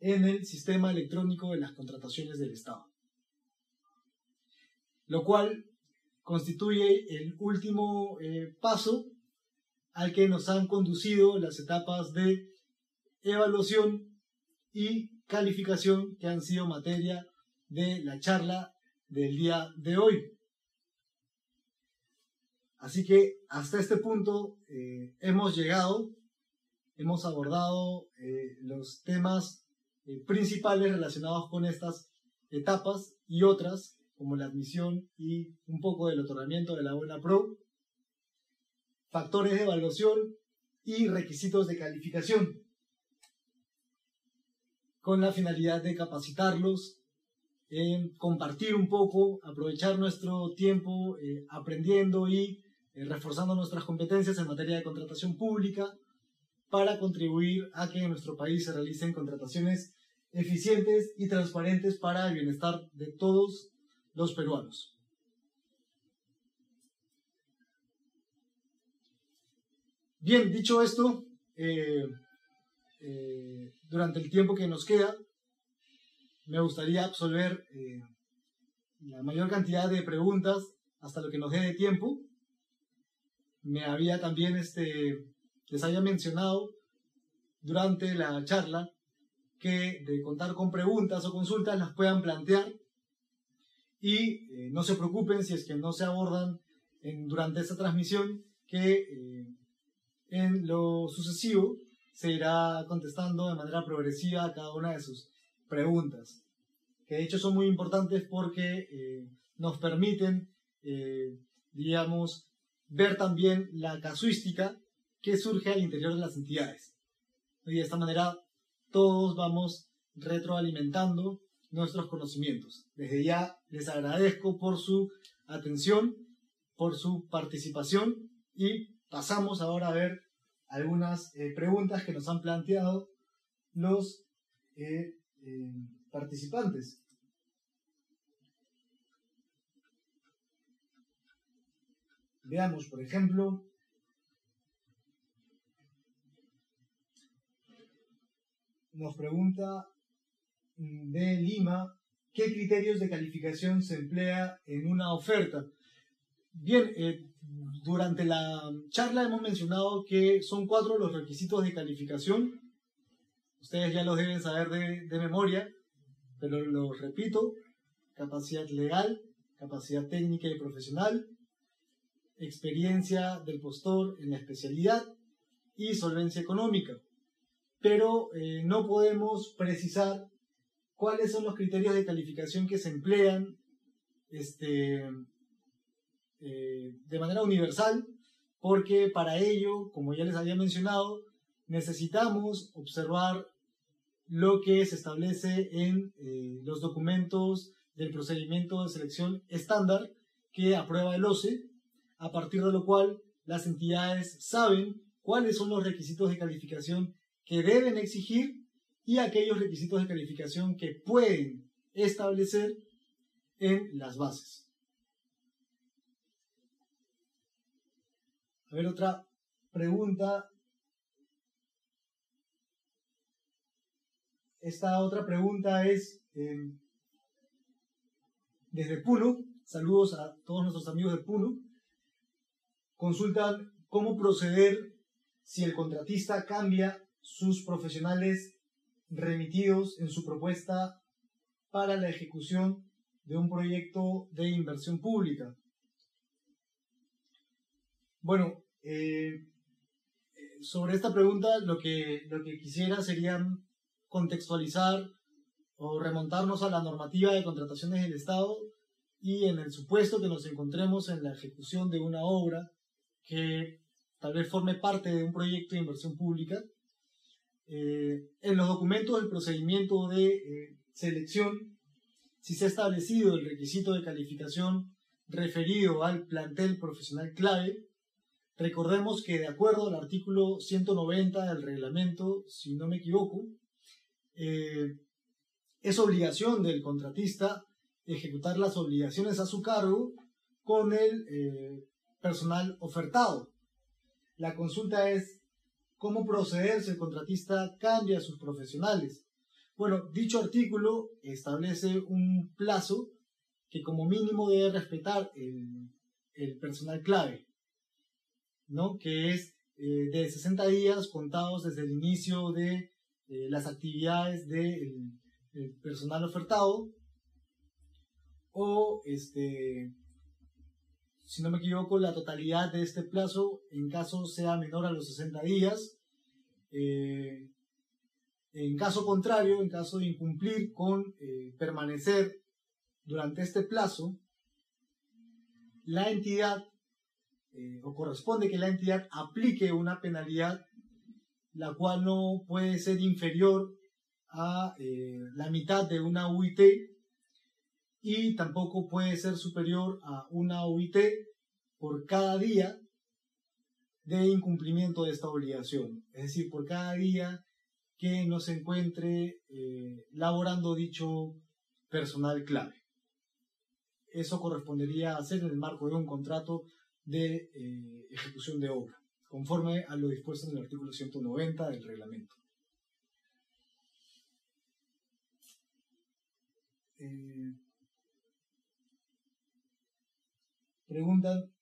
en el sistema electrónico de las contrataciones del Estado. Lo cual constituye el último eh, paso al que nos han conducido las etapas de evaluación y calificación que han sido materia de la charla del día de hoy. Así que hasta este punto eh, hemos llegado, hemos abordado eh, los temas eh, principales relacionados con estas etapas y otras, como la admisión y un poco del otorgamiento de la buena pro, factores de evaluación y requisitos de calificación. con la finalidad de capacitarlos, compartir un poco, aprovechar nuestro tiempo eh, aprendiendo y eh, reforzando nuestras competencias en materia de contratación pública para contribuir a que en nuestro país se realicen contrataciones eficientes y transparentes para el bienestar de todos los peruanos. Bien, dicho esto, eh, eh, durante el tiempo que nos queda, me gustaría absolver eh, la mayor cantidad de preguntas hasta lo que nos dé de tiempo. Me había también, este, les había mencionado durante la charla que de contar con preguntas o consultas las puedan plantear y no se preocupen si es que no se abordan durante esta transmisión que en lo sucesivo se irá contestando de manera progresiva a cada una de sus preguntas, que de hecho son muy importantes porque eh, nos permiten, eh, digamos, ver también la casuística que surge al interior de las entidades. Y de esta manera todos vamos retroalimentando nuestros conocimientos. Desde ya les agradezco por su atención, por su participación y pasamos ahora a ver algunas eh, preguntas que nos han planteado los eh, eh, participantes. Veamos, por ejemplo, nos pregunta mm, de Lima, ¿qué criterios de calificación se emplea en una oferta? Bien, eh, durante la charla hemos mencionado que son cuatro los requisitos de calificación. Ustedes ya los deben saber de, memoria, pero los repito. Capacidad legal, capacidad técnica y profesional, experiencia del postor en la especialidad y solvencia económica. Pero eh, no podemos precisar cuáles son los criterios de calificación que se emplean este, eh, de manera universal, porque para ello, como ya les había mencionado, necesitamos observar lo que se establece en eh, los documentos del procedimiento de selección estándar que aprueba el OCE, a partir de lo cual las entidades saben cuáles son los requisitos de calificación que deben exigir y aquellos requisitos de calificación que pueden establecer en las bases. A ver, otra pregunta. Esta otra pregunta es em, desde Puno. Saludos a todos nuestros amigos de Puno. Consultan cómo proceder si el contratista cambia sus profesionales remitidos en su propuesta para la ejecución de un proyecto de inversión pública. Bueno, eh, sobre esta pregunta lo que, lo que quisiera sería contextualizar o remontarnos a la normativa de contrataciones del Estado y en el supuesto que nos encontremos en la ejecución de una obra que tal vez forme parte de un proyecto de inversión pública, eh, en los documentos del procedimiento de eh, selección, si se ha establecido el requisito de calificación referido al plantel profesional clave, Recordemos que de acuerdo al artículo 190 del reglamento, si no me equivoco, eh, es obligación del contratista ejecutar las obligaciones a su cargo con el eh, personal ofertado. La consulta es cómo proceder si el contratista cambia a sus profesionales. Bueno, dicho artículo establece un plazo que como mínimo debe respetar el personal clave. ¿no? que es eh, de 60 días contados desde el inicio de eh, las actividades del personal ofertado, o, este, si no me equivoco, la totalidad de este plazo en caso sea menor a los 60 días. Eh, en caso contrario, en caso de incumplir con permanecer durante este plazo, la entidad eh, o corresponde que la entidad aplique una penalidad la cual no puede ser inferior a eh, la mitad de una UIT y tampoco puede ser superior a una UIT por cada día de incumplimiento de esta obligación. Es decir, por cada día que no se encuentre eh, laborando dicho personal clave. Eso correspondería a hacer en el marco de un contrato de eh, ejecución de obra, conforme a lo dispuesto en el artículo 190 del reglamento. Eh, preguntan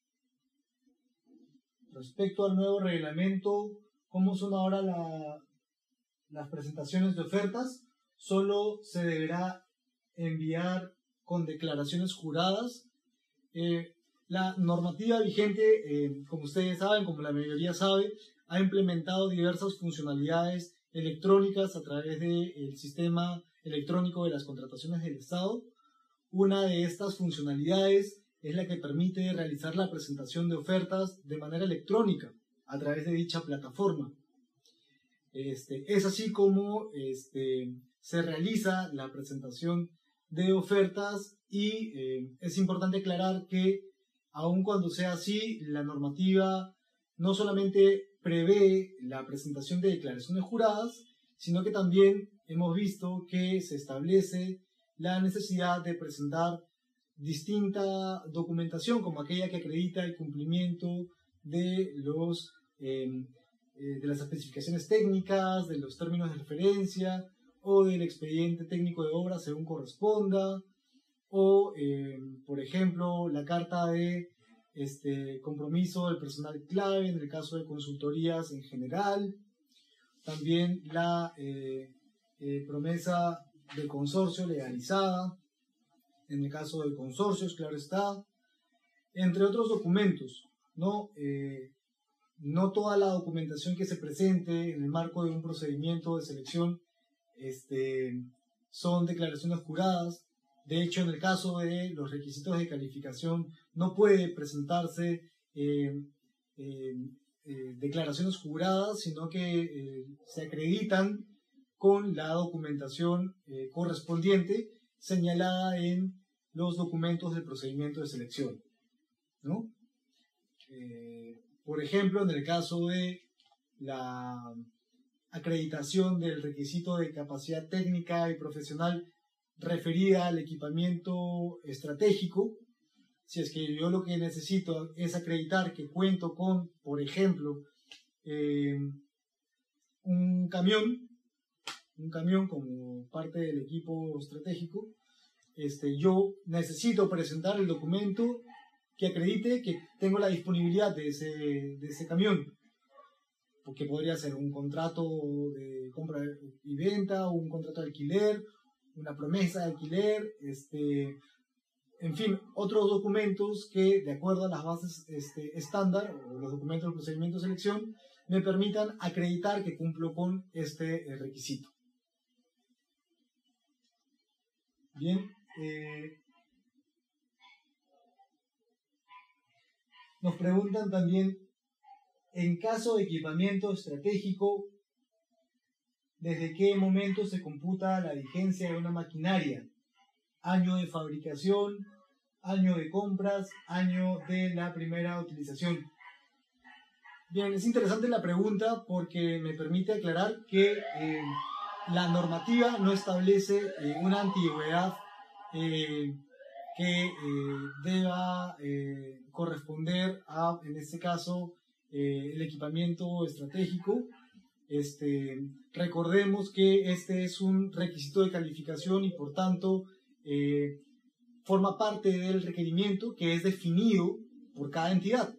respecto al nuevo reglamento, ¿cómo son ahora las presentaciones de ofertas? Solo se deberá enviar con declaraciones juradas. Eh, la normativa vigente, eh, como ustedes saben, como la mayoría sabe, ha implementado diversas funcionalidades electrónicas a través del sistema electrónico de las contrataciones del Estado. Una de estas funcionalidades es la que permite realizar la presentación de ofertas de manera electrónica a través de dicha plataforma. Este, es así como este, se realiza la presentación de ofertas y eh, es importante aclarar que aun cuando sea así, la normativa no solamente prevé la presentación de declaraciones juradas, sino que también hemos visto que se establece la necesidad de presentar distinta documentación, como aquella que acredita el cumplimiento de, los, em, eh, de las especificaciones técnicas, de los términos de referencia o del expediente técnico de obra según corresponda, o, eh, por ejemplo, la carta de este, compromiso del personal clave en el caso de consultorías en general, también la eh, eh, promesa de consorcio legalizada, en el caso de consorcios, claro está, entre otros documentos, ¿no? no toda la documentación que se presente en el marco de un procedimiento de selección este, son declaraciones juradas, de hecho, en el caso de los requisitos de calificación, no puede presentarse eh, eh, eh, declaraciones juradas, sino que se acreditan con la documentación correspondiente señalada en los documentos del procedimiento de selección. por ejemplo, en el caso de la acreditación del requisito de capacidad técnica y profesional referida al equipamiento estratégico. Si es que yo lo que necesito es acreditar que cuento con, por ejemplo, eh, un camión, un camión como parte del equipo estratégico, este, yo necesito presentar el documento que acredite que tengo la disponibilidad de ese, de ese camión, porque podría ser un contrato de compra y venta, un contrato de alquiler, una promesa de alquiler, este, en fin, otros documentos que, de acuerdo a las bases este, estándar o los documentos del procedimiento de selección, me permitan acreditar que cumplo con este requisito. Bien, eh, nos preguntan también, en caso de equipamiento estratégico, desde qué momento se computa la vigencia de una maquinaria, año de fabricación, año de compras, año de la primera utilización. Bien, es interesante la pregunta porque me permite aclarar que eh, la normativa no establece eh, una antigüedad eh, que deba corresponder a, en este caso, el equipamiento estratégico este, recordemos que este es un requisito de calificación y por tanto eh, forma parte del requerimiento que es definido por cada entidad.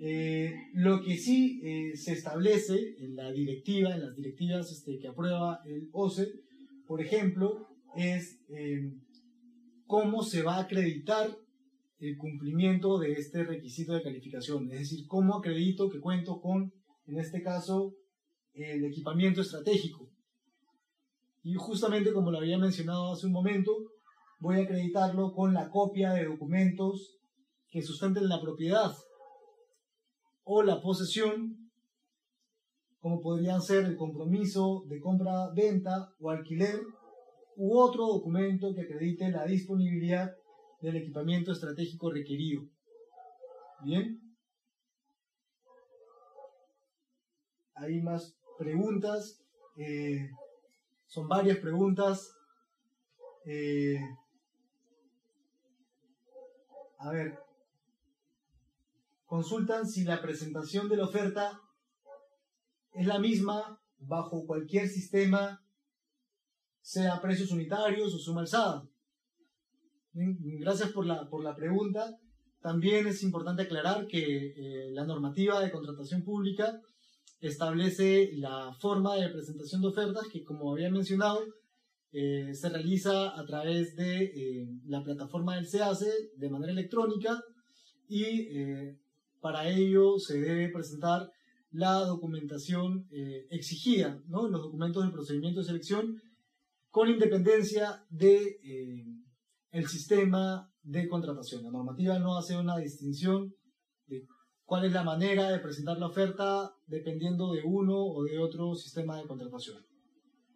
Eh, lo que sí eh, se establece en la directiva, en las directivas este, que aprueba el OCE, por ejemplo, es cómo se va a acreditar el cumplimiento de este requisito de calificación. Es decir, cómo acredito que cuento con en este caso el equipamiento estratégico. Y justamente como lo había mencionado hace un momento, voy a acreditarlo con la copia de documentos que sustenten la propiedad o la posesión como podrían ser el compromiso de compra-venta o alquiler u otro documento que acredite la disponibilidad del equipamiento estratégico requerido. Bien. Hay más preguntas. Eh, son varias preguntas. Eh, a ver, consultan si la presentación de la oferta es la misma bajo cualquier sistema, sea precios unitarios o suma alzada. Gracias por la, por la pregunta. También es importante aclarar que eh, la normativa de contratación pública establece la forma de presentación de ofertas que, como había mencionado, eh, se realiza a través de eh, la plataforma del SEACE de manera electrónica y para ello se debe presentar la documentación exigida, ¿no? los documentos del procedimiento de selección con independencia de el sistema de contratación. La normativa no hace una distinción de cuál es la manera de presentar la oferta dependiendo de uno o de otro sistema de contratación.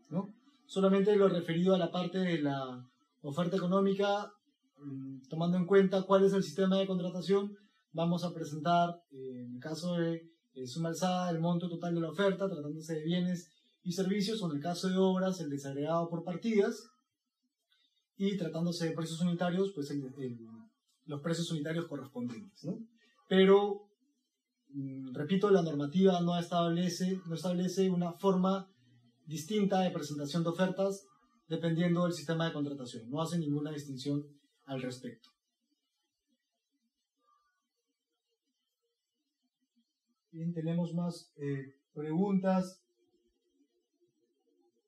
¿no? Solamente lo referido a la parte de la oferta económica, mm, tomando en cuenta cuál es el sistema de contratación, vamos a presentar, eh, en el caso de eh, suma alzada, el monto total de la oferta, tratándose de bienes y servicios, o en el caso de obras, el desagregado por partidas, y tratándose de precios unitarios, pues los precios unitarios correspondientes. Pero, mm, repito, la normativa no establece, no establece una forma distinta de presentación de ofertas dependiendo del sistema de contratación. No hace ninguna distinción al respecto. Bien, tenemos más eh, preguntas.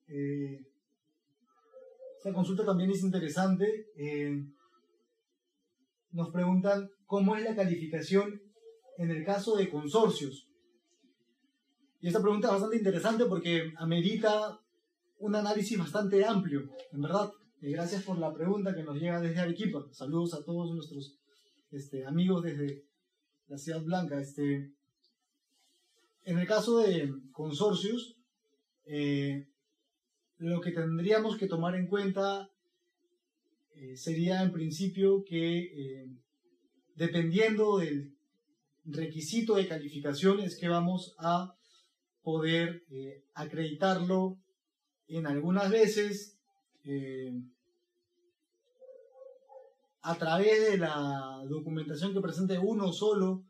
Eh, esta consulta también es interesante. Eh, nos preguntan cómo es la calificación en el caso de consorcios. Y esta pregunta es bastante interesante porque amerita un análisis bastante amplio, en verdad. Y gracias por la pregunta que nos llega desde Arequipa. Saludos a todos nuestros este, amigos desde la Ciudad Blanca. Este, en el caso de consorcios, eh, lo que tendríamos que tomar en cuenta eh, sería en principio que eh, dependiendo del requisito de calificación es que vamos a poder acreditarlo en algunas veces a través de la documentación que presente uno solo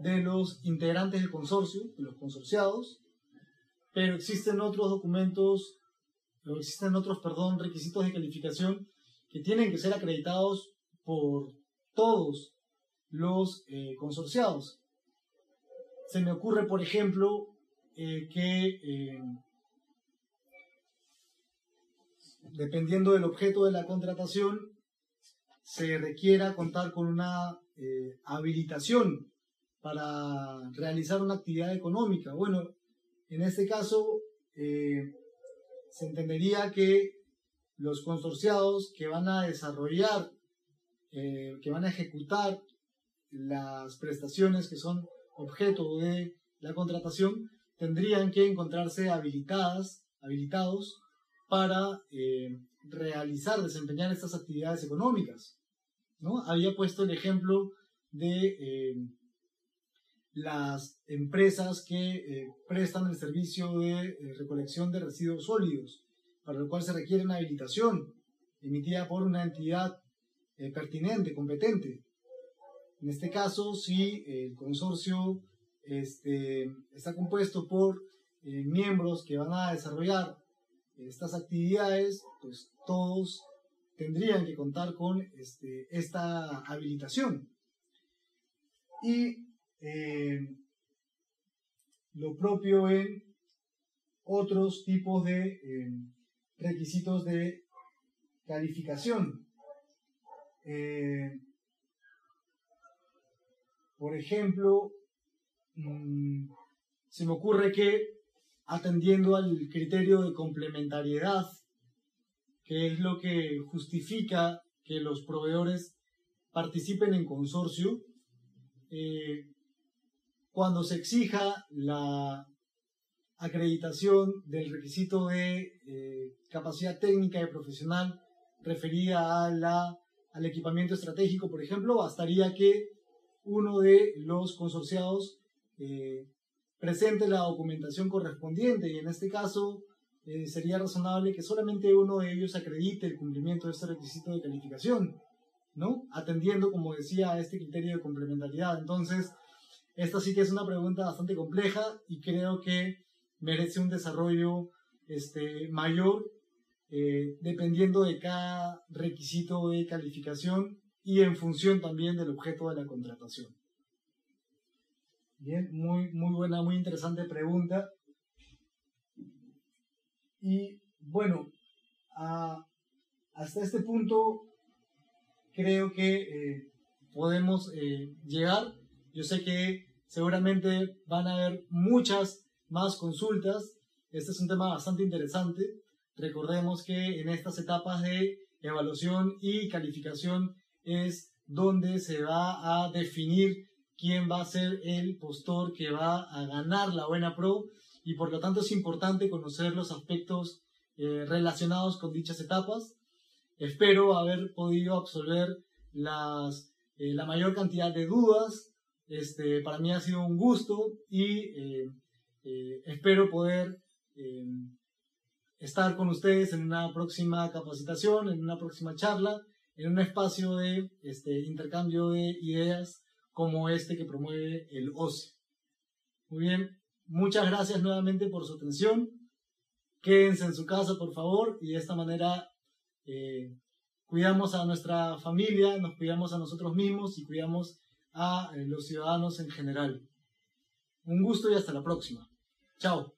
de los integrantes del consorcio, de los consorciados, pero existen otros documentos existen otros, perdón, requisitos de calificación que tienen que ser acreditados por todos los eh, consorciados. Se me ocurre, por ejemplo, eh, que eh, dependiendo del objeto de la contratación, se requiera contar con una habilitación para realizar una actividad económica. Bueno, en este caso, se entendería que los consorciados que van a desarrollar, eh, que van a ejecutar las prestaciones que son objeto de la contratación, tendrían que encontrarse habilitadas, habilitados para eh, realizar, desempeñar estas actividades económicas. ¿no? Había puesto el ejemplo de eh, las empresas que eh, prestan el servicio de eh, recolección de residuos sólidos, para lo cual se requiere una habilitación emitida por una entidad eh, pertinente, competente. En este caso, si el consorcio este, está compuesto por miembros que van a desarrollar estas actividades, pues todos tendrían que contar con este, esta habilitación. Y eh, lo propio en otros tipos de eh, requisitos de calificación. Eh, por ejemplo, mm, se me ocurre que atendiendo al criterio de complementariedad, que es lo que justifica que los proveedores participen en consorcio, cuando se exija la acreditación del requisito de eh, capacidad técnica y profesional referida a la, al equipamiento estratégico, por ejemplo, bastaría que uno de los consorciados eh, presente la documentación correspondiente y en este caso eh, sería razonable que solamente uno de ellos acredite el cumplimiento de este requisito de calificación, ¿no? Atendiendo, como decía, a este criterio de complementariedad. Entonces, esta sí que es una pregunta bastante compleja y creo que merece un desarrollo este, mayor eh, dependiendo de cada requisito de calificación y en función también del objeto de la contratación. Bien, muy, muy buena, muy interesante pregunta. Y bueno, hasta este punto creo que eh, podemos eh, llegar. Yo sé que seguramente van a haber muchas más consultas. Este es un tema bastante interesante. Recordemos que en estas etapas de evaluación y calificación es donde se va a definir quién va a ser el postor que va a ganar la buena pro y por lo tanto es importante conocer los aspectos eh, relacionados con dichas etapas. Espero haber podido absolver eh, la mayor cantidad de dudas. Este, para mí ha sido un gusto y eh, espero poder estar con ustedes en una próxima capacitación, en una próxima charla, en un espacio de este, intercambio de ideas como este que promueve el OCE. Muy bien, muchas gracias nuevamente por su atención. Quédense en su casa, por favor, y de esta manera eh, cuidamos a nuestra familia, nos cuidamos a nosotros mismos y cuidamos a eh, los ciudadanos en general. Un gusto y hasta la próxima. Chao.